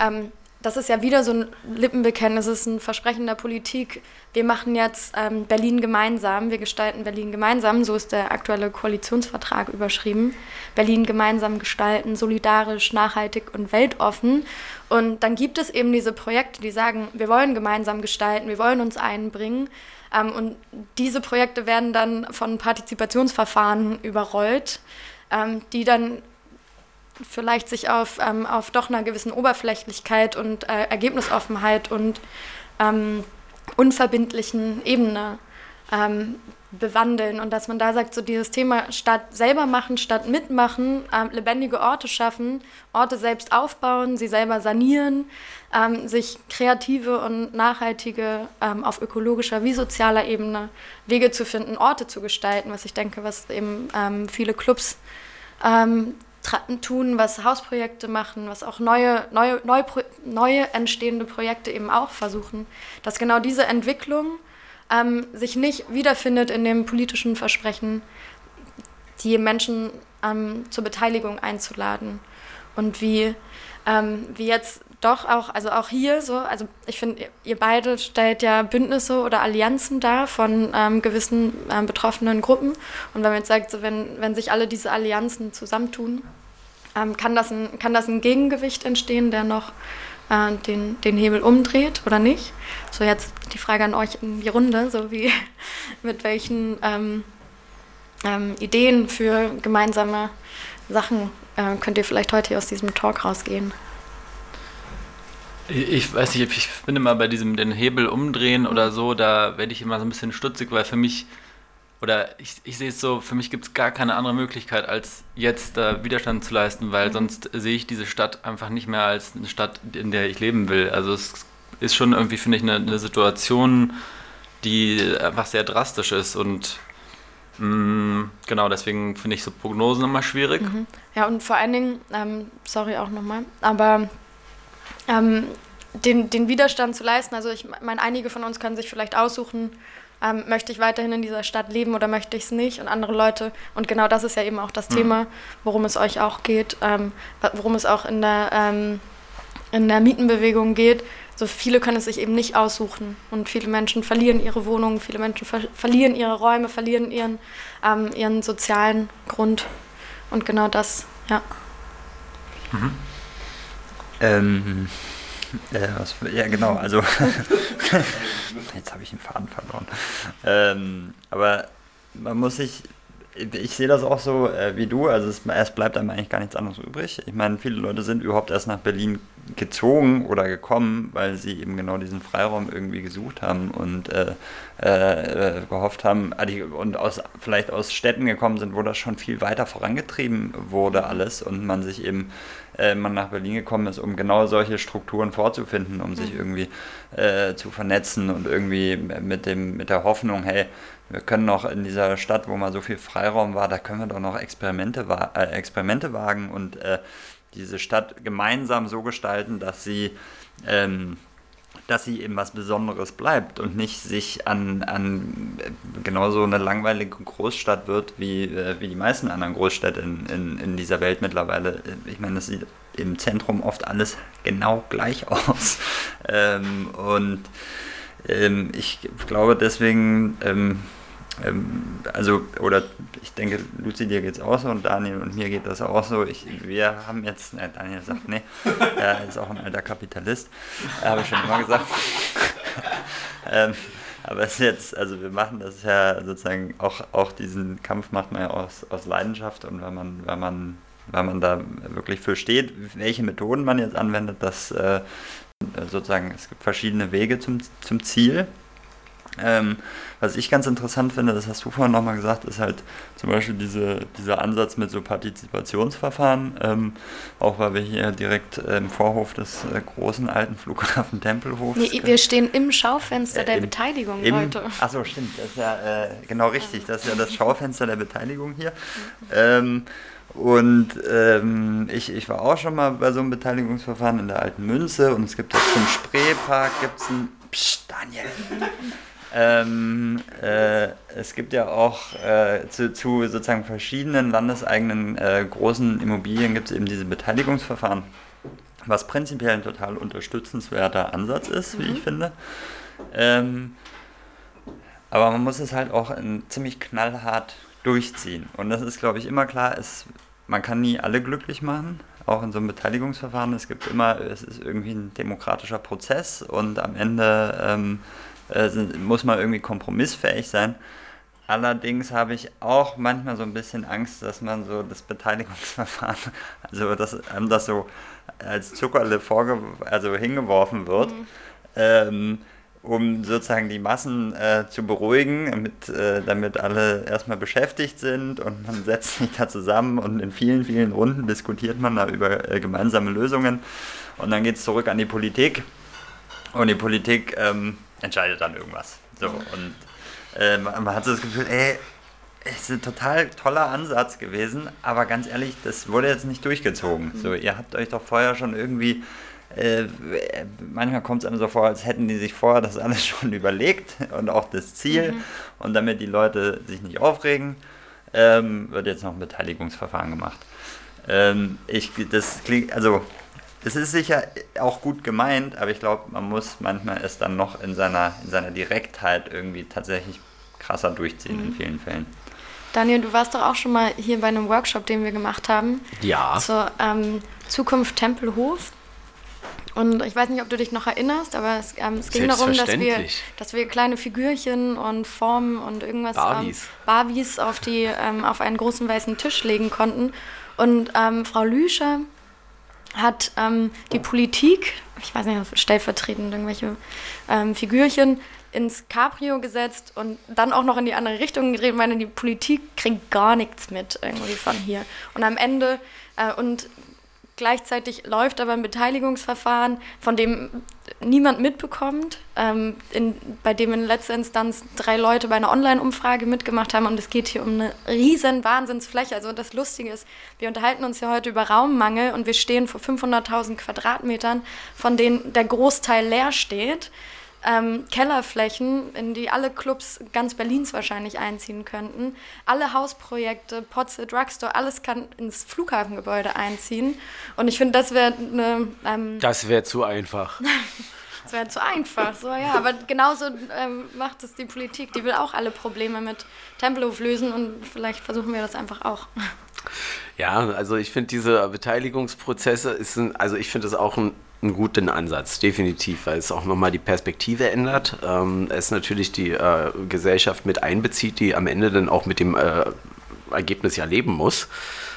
ähm, das ist ja wieder so ein Lippenbekenntnis, es ist ein Versprechen der Politik. Wir machen jetzt ähm, Berlin gemeinsam, wir gestalten Berlin gemeinsam, so ist der aktuelle Koalitionsvertrag überschrieben. Berlin gemeinsam gestalten, solidarisch, nachhaltig und weltoffen. Und dann gibt es eben diese Projekte, die sagen, wir wollen gemeinsam gestalten, wir wollen uns einbringen. Ähm, und diese Projekte werden dann von Partizipationsverfahren überrollt, ähm, die dann vielleicht sich auf, ähm, auf doch einer gewissen Oberflächlichkeit und äh, Ergebnisoffenheit und ähm, unverbindlichen Ebene ähm, bewandeln. Und dass man da sagt, so dieses Thema statt selber machen, statt mitmachen, ähm, lebendige Orte schaffen, Orte selbst aufbauen, sie selber sanieren, ähm, sich kreative und nachhaltige ähm, auf ökologischer wie sozialer Ebene Wege zu finden, Orte zu gestalten, was ich denke, was eben ähm, viele Clubs ähm, tun, was Hausprojekte machen, was auch neue, neue, neu, neue entstehende Projekte eben auch versuchen, dass genau diese Entwicklung ähm, sich nicht wiederfindet in dem politischen Versprechen, die Menschen ähm, zur Beteiligung einzuladen. Und wie, ähm, wie jetzt doch auch, also auch hier so, also ich finde, ihr beide stellt ja Bündnisse oder Allianzen dar von ähm, gewissen ähm, betroffenen Gruppen. Und wenn man jetzt sagt, so wenn, wenn sich alle diese Allianzen zusammentun, ähm, kann, das ein, kann das ein Gegengewicht entstehen, der noch äh, den, den Hebel umdreht oder nicht? So jetzt die Frage an euch in die Runde, so wie mit welchen ähm, ähm, Ideen für gemeinsame Sachen äh, könnt ihr vielleicht heute aus diesem Talk rausgehen? Ich weiß nicht, ich bin immer bei diesem den Hebel umdrehen oder so, da werde ich immer so ein bisschen stutzig, weil für mich, oder ich, ich sehe es so, für mich gibt es gar keine andere Möglichkeit, als jetzt da Widerstand zu leisten, weil mhm. sonst sehe ich diese Stadt einfach nicht mehr als eine Stadt, in der ich leben will. Also es ist schon irgendwie, finde ich, eine, eine Situation, die einfach sehr drastisch ist und mm, genau, deswegen finde ich so Prognosen immer schwierig. Mhm. Ja, und vor allen Dingen, ähm, sorry auch nochmal, aber ähm, den, den Widerstand zu leisten. Also ich meine, einige von uns können sich vielleicht aussuchen, ähm, möchte ich weiterhin in dieser Stadt leben oder möchte ich es nicht? Und andere Leute, und genau das ist ja eben auch das mhm. Thema, worum es euch auch geht, ähm, worum es auch in der, ähm, in der Mietenbewegung geht. So viele können es sich eben nicht aussuchen und viele Menschen verlieren ihre Wohnungen, viele Menschen ver verlieren ihre Räume, verlieren ihren, ähm, ihren sozialen Grund. Und genau das, ja. Mhm. Ähm, äh, was, ja, genau, also jetzt habe ich den Faden verloren. Ähm, aber man muss sich, ich sehe das auch so äh, wie du, also es, es, bleibt einem eigentlich gar nichts anderes übrig. Ich meine, viele Leute sind überhaupt erst nach Berlin gezogen oder gekommen, weil sie eben genau diesen Freiraum irgendwie gesucht haben und äh, äh, gehofft haben ah, und aus, vielleicht aus Städten gekommen sind, wo das schon viel weiter vorangetrieben wurde alles und man sich eben äh, man nach Berlin gekommen ist, um genau solche Strukturen vorzufinden, um sich mhm. irgendwie äh, zu vernetzen und irgendwie mit, dem, mit der Hoffnung, hey, wir können noch in dieser Stadt, wo mal so viel Freiraum war, da können wir doch noch Experimente, äh, Experimente wagen und äh, diese Stadt gemeinsam so gestalten, dass sie ähm, dass sie eben was Besonderes bleibt und nicht sich an, an genauso eine langweilige Großstadt wird, wie, äh, wie die meisten anderen Großstädte in, in, in dieser Welt mittlerweile. Ich meine, das sieht im Zentrum oft alles genau gleich aus. Ähm, und ähm, ich glaube deswegen, ähm, also, oder ich denke, Luzi, dir geht es auch so und Daniel und mir geht das auch so. Ich, wir haben jetzt, äh, Daniel sagt, nee, er ist auch ein alter Kapitalist, habe ich schon immer gesagt. ähm, aber es ist jetzt, also wir machen das ja sozusagen, auch, auch diesen Kampf macht man ja aus, aus Leidenschaft und wenn man, wenn man, wenn man da wirklich für steht, welche Methoden man jetzt anwendet, das äh, sozusagen, es gibt verschiedene Wege zum, zum Ziel. Ähm, was ich ganz interessant finde, das hast du vorhin nochmal gesagt, ist halt zum Beispiel diese, dieser Ansatz mit so Partizipationsverfahren, ähm, auch weil wir hier direkt äh, im Vorhof des äh, großen alten Flughafen Tempelhofs. Nee, wir stehen im Schaufenster äh, der im, Beteiligung im, heute. Achso, stimmt, das ist ja äh, genau richtig, das ist ja das Schaufenster der Beteiligung hier. Ähm, und ähm, ich, ich war auch schon mal bei so einem Beteiligungsverfahren in der Alten Münze und es gibt jetzt zum Spreepark, gibt es ein... Psst, Daniel! Ähm, äh, es gibt ja auch äh, zu, zu, sozusagen verschiedenen landeseigenen äh, großen Immobilien gibt es eben diese Beteiligungsverfahren. was prinzipiell ein total unterstützenswerter Ansatz ist, wie mhm. ich finde. Ähm, aber man muss es halt auch in, ziemlich knallhart durchziehen. Und das ist, glaube ich, immer klar, es, man kann nie alle glücklich machen, auch in so einem Beteiligungsverfahren. Es gibt immer, es ist irgendwie ein demokratischer Prozess und am Ende ähm, äh, muss man irgendwie kompromissfähig sein. Allerdings habe ich auch manchmal so ein bisschen Angst, dass man so das Beteiligungsverfahren, also dass einem das so als Zuckerle vorge also hingeworfen wird. Mhm. Ähm, um sozusagen die Massen äh, zu beruhigen, damit, äh, damit alle erstmal beschäftigt sind und man setzt sich da zusammen und in vielen, vielen Runden diskutiert man da über äh, gemeinsame Lösungen und dann geht es zurück an die Politik und die Politik ähm, entscheidet dann irgendwas. So, und äh, man hat so das Gefühl, ey, es ist ein total toller Ansatz gewesen, aber ganz ehrlich, das wurde jetzt nicht durchgezogen. So, ihr habt euch doch vorher schon irgendwie äh, manchmal kommt es einem so vor, als hätten die sich vorher das alles schon überlegt und auch das Ziel. Mhm. Und damit die Leute sich nicht aufregen, ähm, wird jetzt noch ein Beteiligungsverfahren gemacht. Ähm, ich, das klingt, also das ist sicher auch gut gemeint, aber ich glaube, man muss manchmal es dann noch in seiner, in seiner Direktheit irgendwie tatsächlich krasser durchziehen mhm. in vielen Fällen. Daniel, du warst doch auch schon mal hier bei einem Workshop, den wir gemacht haben. Ja. Zur ähm, Zukunft Tempelhof. Und ich weiß nicht, ob du dich noch erinnerst, aber es, ähm, es ging darum, dass wir, dass wir kleine Figürchen und Formen und irgendwas Barbies, ähm, Barbies auf, die, ähm, auf einen großen weißen Tisch legen konnten. Und ähm, Frau Lüscher hat ähm, die Politik, ich weiß nicht, stellvertretend irgendwelche ähm, Figürchen, ins Cabrio gesetzt und dann auch noch in die andere Richtung gedreht. Ich meine, die Politik kriegt gar nichts mit irgendwie von hier. Und am Ende, äh, und Gleichzeitig läuft aber ein Beteiligungsverfahren, von dem niemand mitbekommt, ähm, in, bei dem in letzter Instanz drei Leute bei einer Online-Umfrage mitgemacht haben. Und es geht hier um eine riesen Wahnsinnsfläche. Also das Lustige ist, wir unterhalten uns ja heute über Raummangel und wir stehen vor 500.000 Quadratmetern, von denen der Großteil leer steht ähm, Kellerflächen, in die alle Clubs ganz Berlins wahrscheinlich einziehen könnten. Alle Hausprojekte, Potze, Drugstore, alles kann ins Flughafengebäude einziehen. Und ich finde, das wäre eine. Ähm, das wäre zu einfach. das wäre zu einfach, so ja. Aber genauso ähm, macht es die Politik. Die will auch alle Probleme mit Tempelhof lösen und vielleicht versuchen wir das einfach auch. Ja, also ich finde diese Beteiligungsprozesse ist ein, also ich finde das auch ein einen guten Ansatz, definitiv, weil es auch nochmal die Perspektive ändert. Ähm, es natürlich die äh, Gesellschaft mit einbezieht, die am Ende dann auch mit dem äh, Ergebnis ja leben muss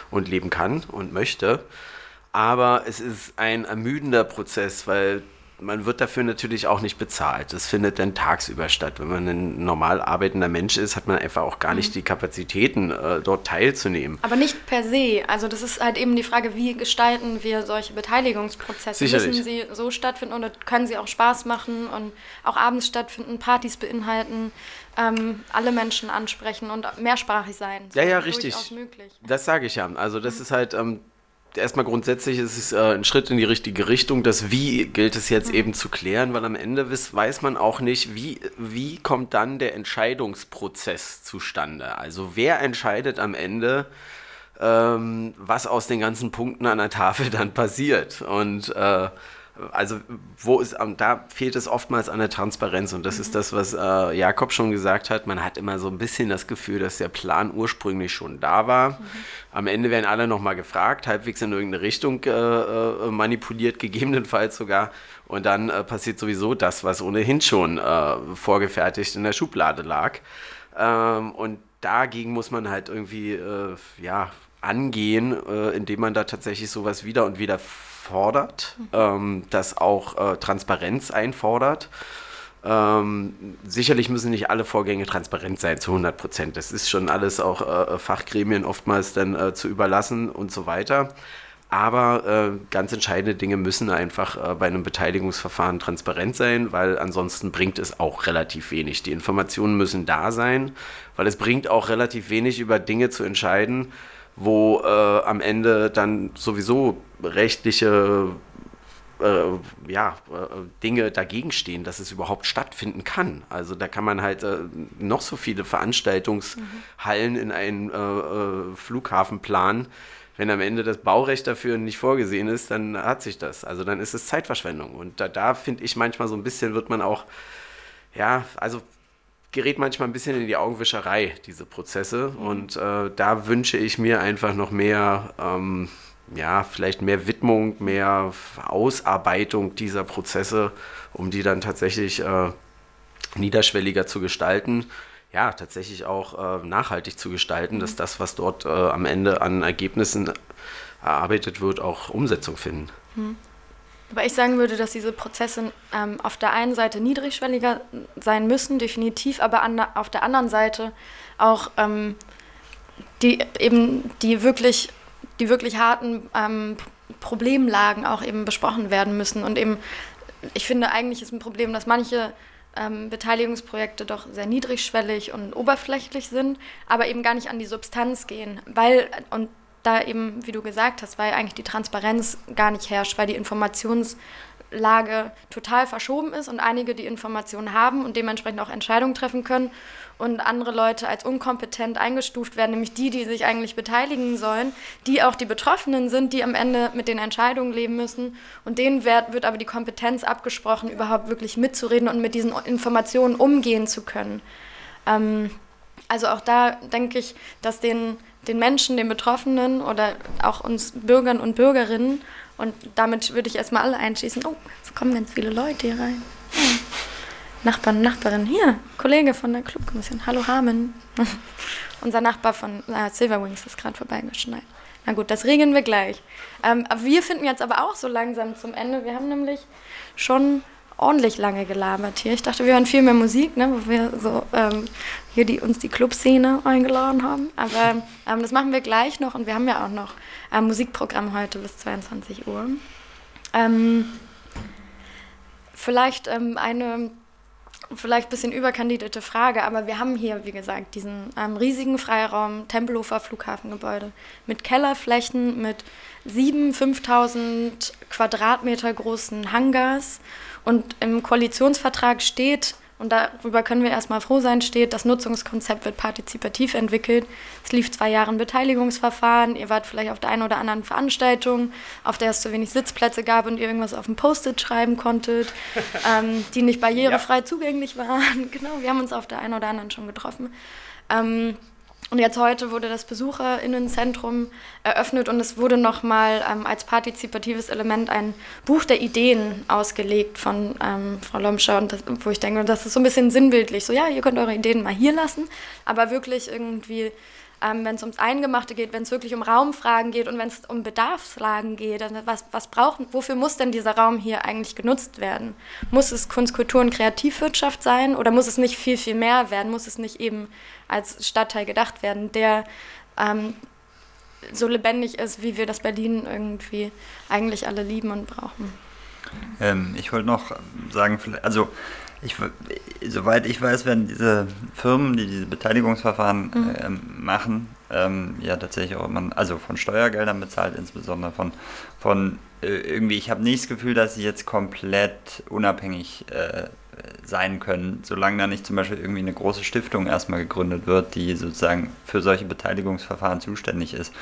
und leben kann und möchte. Aber es ist ein ermüdender Prozess, weil man wird dafür natürlich auch nicht bezahlt. Das findet dann tagsüber statt. Wenn man ein normal arbeitender Mensch ist, hat man einfach auch gar nicht mhm. die Kapazitäten, äh, dort teilzunehmen. Aber nicht per se. Also das ist halt eben die Frage, wie gestalten wir solche Beteiligungsprozesse? Sicherlich. Müssen sie so stattfinden oder können sie auch Spaß machen und auch abends stattfinden, Partys beinhalten? Ähm, alle Menschen ansprechen und mehrsprachig sein. ja, ja, richtig. Das sage ich ja. Also das mhm. ist halt ähm, erstmal grundsätzlich ist es äh, ein Schritt in die richtige Richtung. Das Wie gilt es jetzt mhm. eben zu klären, weil am Ende weiß man auch nicht, wie, wie kommt dann der Entscheidungsprozess zustande. Also wer entscheidet am Ende, ähm, was aus den ganzen Punkten an der Tafel dann passiert. Und äh, also wo ist, da fehlt es oftmals an der Transparenz und das mhm. ist das, was äh, Jakob schon gesagt hat. Man hat immer so ein bisschen das Gefühl, dass der Plan ursprünglich schon da war. Mhm. Am Ende werden alle nochmal gefragt, halbwegs in irgendeine Richtung äh, äh, manipuliert, gegebenenfalls sogar. Und dann äh, passiert sowieso das, was ohnehin schon äh, vorgefertigt in der Schublade lag. Ähm, und dagegen muss man halt irgendwie äh, ja, angehen, indem man da tatsächlich sowas wieder und wieder fordert, ähm, das auch äh, Transparenz einfordert. Ähm, sicherlich müssen nicht alle Vorgänge transparent sein zu 100 Prozent. Das ist schon alles auch äh, Fachgremien oftmals dann äh, zu überlassen und so weiter. Aber äh, ganz entscheidende Dinge müssen einfach äh, bei einem Beteiligungsverfahren transparent sein, weil ansonsten bringt es auch relativ wenig. Die Informationen müssen da sein, weil es bringt auch relativ wenig über Dinge zu entscheiden, wo äh, am Ende dann sowieso rechtliche äh, ja, äh, Dinge dagegen stehen, dass es überhaupt stattfinden kann. Also da kann man halt äh, noch so viele Veranstaltungshallen mhm. in einen äh, äh, Flughafen planen. wenn am Ende das Baurecht dafür nicht vorgesehen ist, dann hat sich das. Also dann ist es Zeitverschwendung. Und da, da finde ich manchmal so ein bisschen, wird man auch, ja, also gerät manchmal ein bisschen in die Augenwischerei, diese Prozesse. Mhm. Und äh, da wünsche ich mir einfach noch mehr, ähm, ja, vielleicht mehr Widmung, mehr Ausarbeitung dieser Prozesse, um die dann tatsächlich äh, niederschwelliger zu gestalten ja, tatsächlich auch äh, nachhaltig zu gestalten, dass das, was dort äh, am Ende an Ergebnissen erarbeitet wird, auch Umsetzung finden. Hm. Aber ich sagen würde, dass diese Prozesse ähm, auf der einen Seite niedrigschwelliger sein müssen, definitiv, aber an, auf der anderen Seite auch ähm, die eben die wirklich, die wirklich harten ähm, Problemlagen auch eben besprochen werden müssen. Und eben, ich finde eigentlich ist ein Problem, dass manche ähm, Beteiligungsprojekte doch sehr niedrigschwellig und oberflächlich sind, aber eben gar nicht an die Substanz gehen, weil und da eben, wie du gesagt hast, weil eigentlich die Transparenz gar nicht herrscht, weil die Informations Lage total verschoben ist und einige die Informationen haben und dementsprechend auch Entscheidungen treffen können und andere Leute als unkompetent eingestuft werden, nämlich die, die sich eigentlich beteiligen sollen, die auch die Betroffenen sind, die am Ende mit den Entscheidungen leben müssen und denen wird, wird aber die Kompetenz abgesprochen, überhaupt wirklich mitzureden und mit diesen Informationen umgehen zu können. Ähm, also auch da denke ich, dass den, den Menschen, den Betroffenen oder auch uns Bürgern und Bürgerinnen und damit würde ich erstmal alle einschließen. Oh, es kommen ganz viele Leute hier rein. Oh. Nachbarn, Nachbarin, hier, Kollege von der Clubkommission. Hallo Harmen. Unser Nachbar von äh, Silverwings ist gerade vorbeigeschneit. Na gut, das regeln wir gleich. Ähm, wir finden jetzt aber auch so langsam zum Ende. Wir haben nämlich schon ordentlich lange gelabert hier. Ich dachte, wir hören viel mehr Musik, ne, wo wir so ähm, hier die, uns die Clubszene eingeladen haben. Aber ähm, das machen wir gleich noch und wir haben ja auch noch ein Musikprogramm heute bis 22 Uhr. Ähm, vielleicht ähm, eine vielleicht ein bisschen überkandidierte Frage, aber wir haben hier, wie gesagt, diesen ähm, riesigen Freiraum, Tempelhofer Flughafengebäude, mit Kellerflächen, mit sieben, 5000 Quadratmeter großen Hangars. Und im Koalitionsvertrag steht, und darüber können wir erstmal froh sein, steht, das Nutzungskonzept wird partizipativ entwickelt. Es lief zwei Jahre ein Beteiligungsverfahren. Ihr wart vielleicht auf der einen oder anderen Veranstaltung, auf der es zu wenig Sitzplätze gab und ihr irgendwas auf dem Post-it schreiben konntet, ähm, die nicht barrierefrei ja. zugänglich waren. Genau, wir haben uns auf der einen oder anderen schon getroffen. Ähm, und jetzt heute wurde das Besucherinnenzentrum eröffnet und es wurde nochmal ähm, als partizipatives Element ein Buch der Ideen ausgelegt von ähm, Frau Lomscher, und das, wo ich denke, das ist so ein bisschen sinnbildlich. So, ja, ihr könnt eure Ideen mal hier lassen, aber wirklich irgendwie ähm, wenn es ums Eingemachte geht, wenn es wirklich um Raumfragen geht und wenn es um Bedarfslagen geht, was, was brauchen, wofür muss denn dieser Raum hier eigentlich genutzt werden? Muss es Kunst, Kultur und Kreativwirtschaft sein oder muss es nicht viel, viel mehr werden? Muss es nicht eben als Stadtteil gedacht werden, der ähm, so lebendig ist, wie wir das Berlin irgendwie eigentlich alle lieben und brauchen? Ähm, ich wollte noch sagen, also ich, soweit ich weiß, werden diese Firmen, die diese Beteiligungsverfahren mhm. äh, machen, ähm, ja tatsächlich auch man, also von Steuergeldern bezahlt, insbesondere von, von äh, irgendwie, ich habe nicht das Gefühl, dass sie jetzt komplett unabhängig äh, sein können, solange da nicht zum Beispiel irgendwie eine große Stiftung erstmal gegründet wird, die sozusagen für solche Beteiligungsverfahren zuständig ist.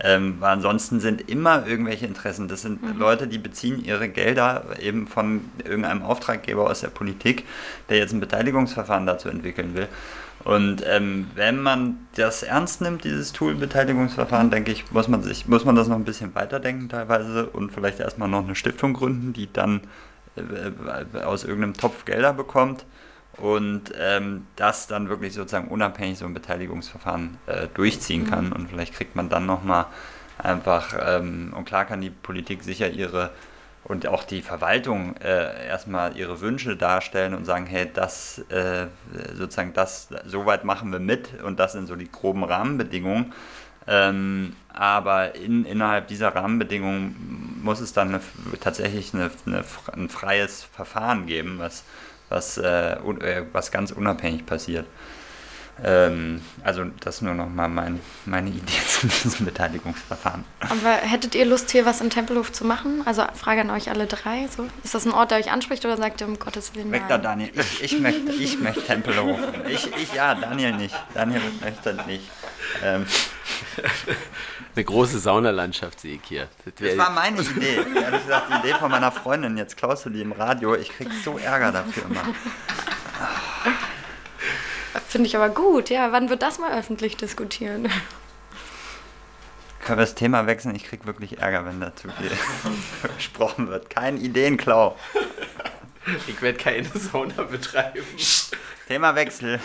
Ähm, weil ansonsten sind immer irgendwelche Interessen. Das sind mhm. Leute, die beziehen ihre Gelder eben von irgendeinem Auftraggeber aus der Politik, der jetzt ein Beteiligungsverfahren dazu entwickeln will. Und ähm, wenn man das ernst nimmt, dieses Tool Beteiligungsverfahren, denke ich, muss man sich, muss man das noch ein bisschen weiterdenken teilweise und vielleicht erstmal noch eine Stiftung gründen, die dann aus irgendeinem Topf Gelder bekommt und ähm, das dann wirklich sozusagen unabhängig so ein Beteiligungsverfahren äh, durchziehen mhm. kann. Und vielleicht kriegt man dann nochmal einfach, ähm, und klar kann die Politik sicher ihre und auch die Verwaltung äh, erstmal ihre Wünsche darstellen und sagen, hey, das äh, sozusagen das, soweit machen wir mit und das sind so die groben Rahmenbedingungen. Ähm, aber in, innerhalb dieser Rahmenbedingungen muss es dann eine, tatsächlich eine, eine, ein freies Verfahren geben, was, was, äh, äh, was ganz unabhängig passiert. Ähm, also das ist nur noch mal mein, meine Idee zu diesem Beteiligungsverfahren. Aber hättet ihr Lust, hier was in Tempelhof zu machen? Also Frage an euch alle drei. So. Ist das ein Ort, der euch anspricht oder sagt ihr um Gottes Willen nein? Da, Daniel. Ich, ich, möchte, ich möchte Tempelhof. Ich, ich, ja, Daniel nicht. Daniel möchte nicht. Ähm, Eine große Saunalandschaft sehe ich hier. Das war meine Idee. Ehrlich gesagt, die Idee von meiner Freundin. Jetzt klaust du die im Radio. Ich krieg so Ärger dafür immer. Finde ich aber gut, ja. Wann wird das mal öffentlich diskutieren? Können wir das Thema wechseln? Ich krieg wirklich Ärger, wenn da zu viel gesprochen wird. Kein Ideenklau. Ich werde keine Sauna betreiben. Themawechsel.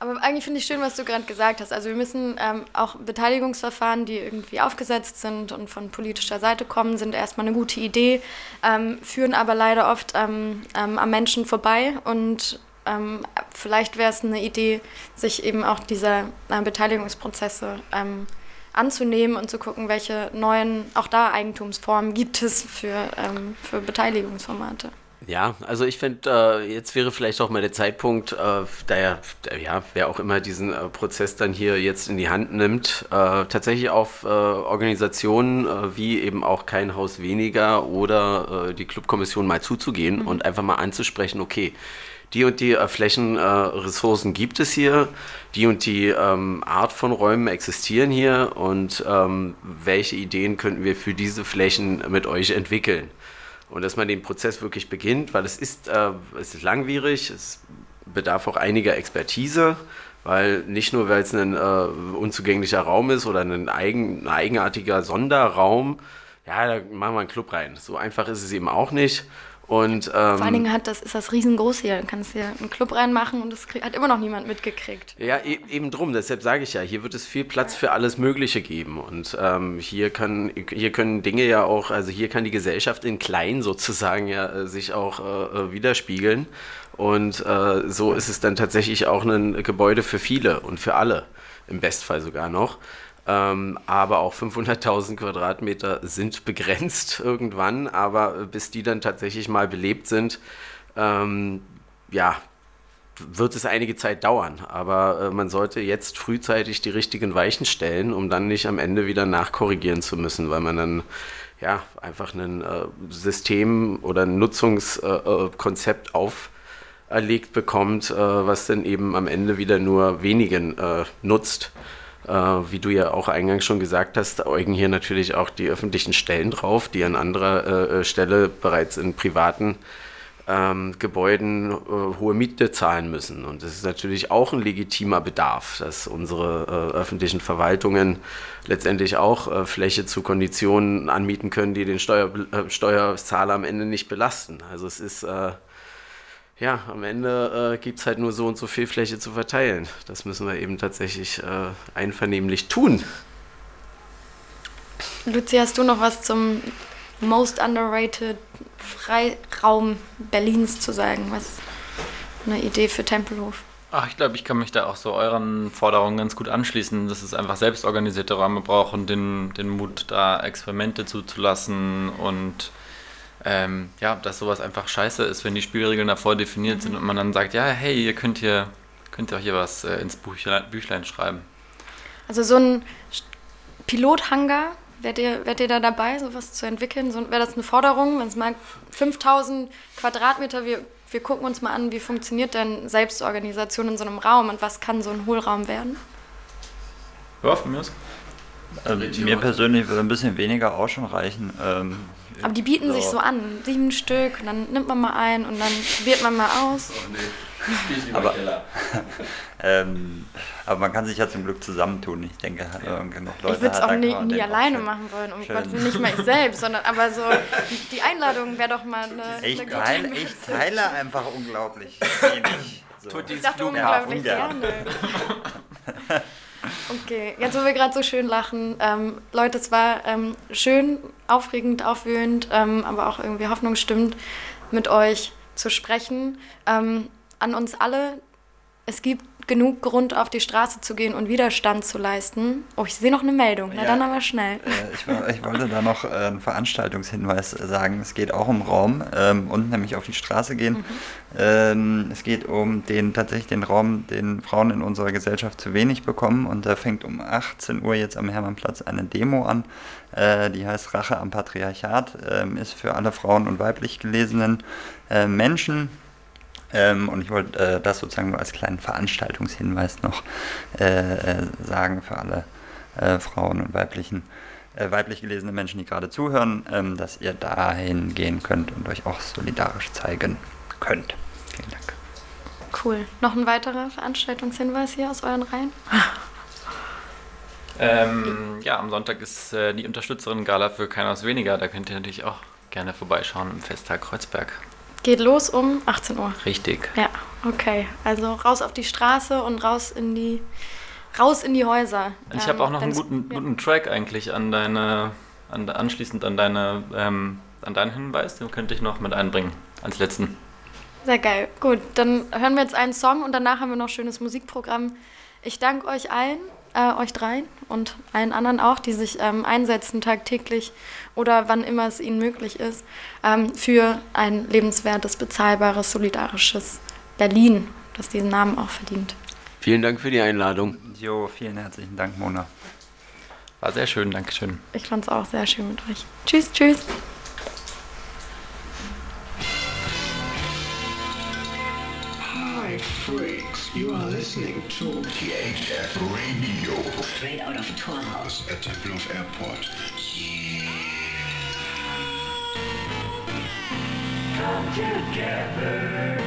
Aber eigentlich finde ich schön, was du gerade gesagt hast. Also wir müssen ähm, auch Beteiligungsverfahren, die irgendwie aufgesetzt sind und von politischer Seite kommen, sind erstmal eine gute Idee, ähm, führen aber leider oft ähm, ähm am Menschen vorbei. Und ähm, vielleicht wäre es eine Idee, sich eben auch dieser äh, Beteiligungsprozesse ähm, anzunehmen und zu gucken, welche neuen, auch da Eigentumsformen gibt es für, für Beteiligungsformate. Ja, also ich finde, äh, jetzt wäre vielleicht auch mal der Zeitpunkt, äh, da ja, ja, wer auch immer diesen äh, Prozess dann hier jetzt in die Hand nimmt, äh, tatsächlich auf äh, Organisationen äh, wie eben auch kein Haus weniger oder die Clubkommission mal zuzugehen mhm. und einfach mal anzusprechen, okay, die und die Flächenressourcen gibt es hier, die und die ähm, Art von Räumen existieren hier und ähm, welche Ideen könnten wir für diese Flächen mit euch entwickeln und dass man den Prozess wirklich beginnt, weil es ist, äh, es ist langwierig, es bedarf auch einiger Expertise, weil nicht nur, weil es ein äh, unzugänglicher Raum ist oder ein, eigen, ein eigenartiger Sonderraum, ja, da machen wir einen Club rein. So einfach ist es eben auch nicht. Und, ähm, Vor allen Dingen hat das, ist das riesengroß hier. Du kannst hier einen Club reinmachen und das hat immer noch niemand mitgekriegt. Ja, e eben drum. Deshalb sage ich ja, hier wird es viel Platz für alles Mögliche geben. Und ähm, hier, kann, hier können Dinge ja auch, also hier kann die Gesellschaft in klein sozusagen ja äh, sich auch äh, äh, widerspiegeln. Und äh, so ist es dann tatsächlich auch ein Gebäude für viele und für alle. Im Bestfall sogar noch. Ähm, aber auch 500.000 Quadratmeter sind begrenzt irgendwann. Aber bis die dann tatsächlich mal belebt sind, ähm, ja, wird es einige Zeit dauern. Aber äh, man sollte jetzt frühzeitig die richtigen Weichen stellen, um dann nicht am Ende wieder nachkorrigieren zu müssen, weil man dann ja einfach ein äh, System oder ein Nutzungskonzept äh, auferlegt bekommt, äh, was dann eben am Ende wieder nur wenigen äh, nutzt. Äh, wie du ja auch eingangs schon gesagt hast, äugen hier natürlich auch die öffentlichen Stellen drauf, die an anderer äh, äh Stelle bereits in privaten ähm, Gebäuden äh, hohe Miete zahlen müssen. Und das ist natürlich auch ein legitimer Bedarf, dass unsere äh, öffentlichen Verwaltungen letztendlich auch äh, Fläche zu Konditionen anmieten können, die den Steuer, Steuerzahler am Ende nicht belasten. Also es ist ja, am Ende äh, gibt es halt nur so und so viel Fläche zu verteilen. Das müssen wir eben tatsächlich äh, einvernehmlich tun. Luzi, hast du noch was zum Most Underrated Freiraum Berlins zu sagen? Was eine Idee für Tempelhof? Ach, ich glaube, ich kann mich da auch so euren Forderungen ganz gut anschließen, dass es einfach selbstorganisierte Räume braucht und den, den Mut, da Experimente zuzulassen und ähm, ja, dass sowas einfach scheiße ist, wenn die Spielregeln davor definiert mhm. sind und man dann sagt, ja, hey, ihr könnt hier, könnt ihr auch hier was äh, ins Büchlein, Büchlein schreiben. Also so ein Pilothangar, wärt ihr, wärt ihr da dabei, sowas zu entwickeln? So, Wäre das eine Forderung, wenn es mal 5000 Quadratmeter, wir, wir gucken uns mal an, wie funktioniert denn Selbstorganisation in so einem Raum und was kann so ein Hohlraum werden? Ja, von mir aus. Also, mir persönlich würde ein bisschen weniger auch schon reichen. Ähm, aber die bieten so. sich so an, sieben Stück und dann nimmt man mal ein und dann probiert man mal aus. Oh nee. aber, ähm, aber man kann sich ja zum Glück zusammentun. Ich denke, ja. genug Leute Ich würde es auch nie, nie alleine machen wollen, um Gott nicht mal ich selbst, sondern aber so, die Einladung wäre doch mal eine. Ich, eine teile, ich teile einfach unglaublich wenig. So. Ich dachte unglaublich ja, gerne. Okay, jetzt wo wir gerade so schön lachen, ähm, Leute, es war ähm, schön, aufregend, aufwühlend, ähm, aber auch irgendwie hoffnungsstimmend, mit euch zu sprechen. Ähm, an uns alle, es gibt genug Grund, auf die Straße zu gehen und Widerstand zu leisten. Oh, ich sehe noch eine Meldung. Na ja, dann aber schnell. Äh, ich, ich, wollte da noch äh, einen Veranstaltungshinweis sagen. Es geht auch um Raum ähm, und nämlich auf die Straße gehen. Mhm. Ähm, es geht um den tatsächlich den Raum, den Frauen in unserer Gesellschaft zu wenig bekommen. Und da fängt um 18 Uhr jetzt am Hermannplatz eine Demo an. Äh, die heißt Rache am Patriarchat. Ähm, ist für alle Frauen und weiblich gelesenen äh, Menschen ähm, und ich wollte äh, das sozusagen nur als kleinen Veranstaltungshinweis noch äh, äh, sagen für alle äh, Frauen und weiblichen, äh, weiblich gelesene Menschen, die gerade zuhören, ähm, dass ihr dahin gehen könnt und euch auch solidarisch zeigen könnt. Vielen Dank. Cool. Noch ein weiterer Veranstaltungshinweis hier aus euren Reihen? Ähm, ja, am Sonntag ist äh, die Unterstützerin-Gala für Keiner aus Weniger. Da könnt ihr natürlich auch gerne vorbeischauen im Festtag Kreuzberg. Geht los um 18 Uhr. Richtig. Ja, okay. Also raus auf die Straße und raus in die raus in die Häuser. Ich Ähm, habe auch noch einen guten, ja. guten Track eigentlich an deine, an, anschließend an deine, ähm, an deinen Hinweis. Den könnte ich noch mit einbringen als letzten. Sehr geil. Gut, dann hören wir jetzt einen Song und danach haben wir noch schönes Musikprogramm. Ich danke euch allen, äh, euch dreien und allen anderen auch, die sich ähm, einsetzen tagtäglich oder wann immer es ihnen möglich ist, ähm, für ein lebenswertes, bezahlbares, solidarisches Berlin, das diesen Namen auch verdient. Vielen Dank für die Einladung. Jo, vielen herzlichen Dank, Mona. War sehr schön, Dankeschön. Ich fand es auch sehr schön mit euch. Tschüss, tschüss. You are listening to THF Radio. Straight out of Torhaus. At Tempelhof Airport. Come together.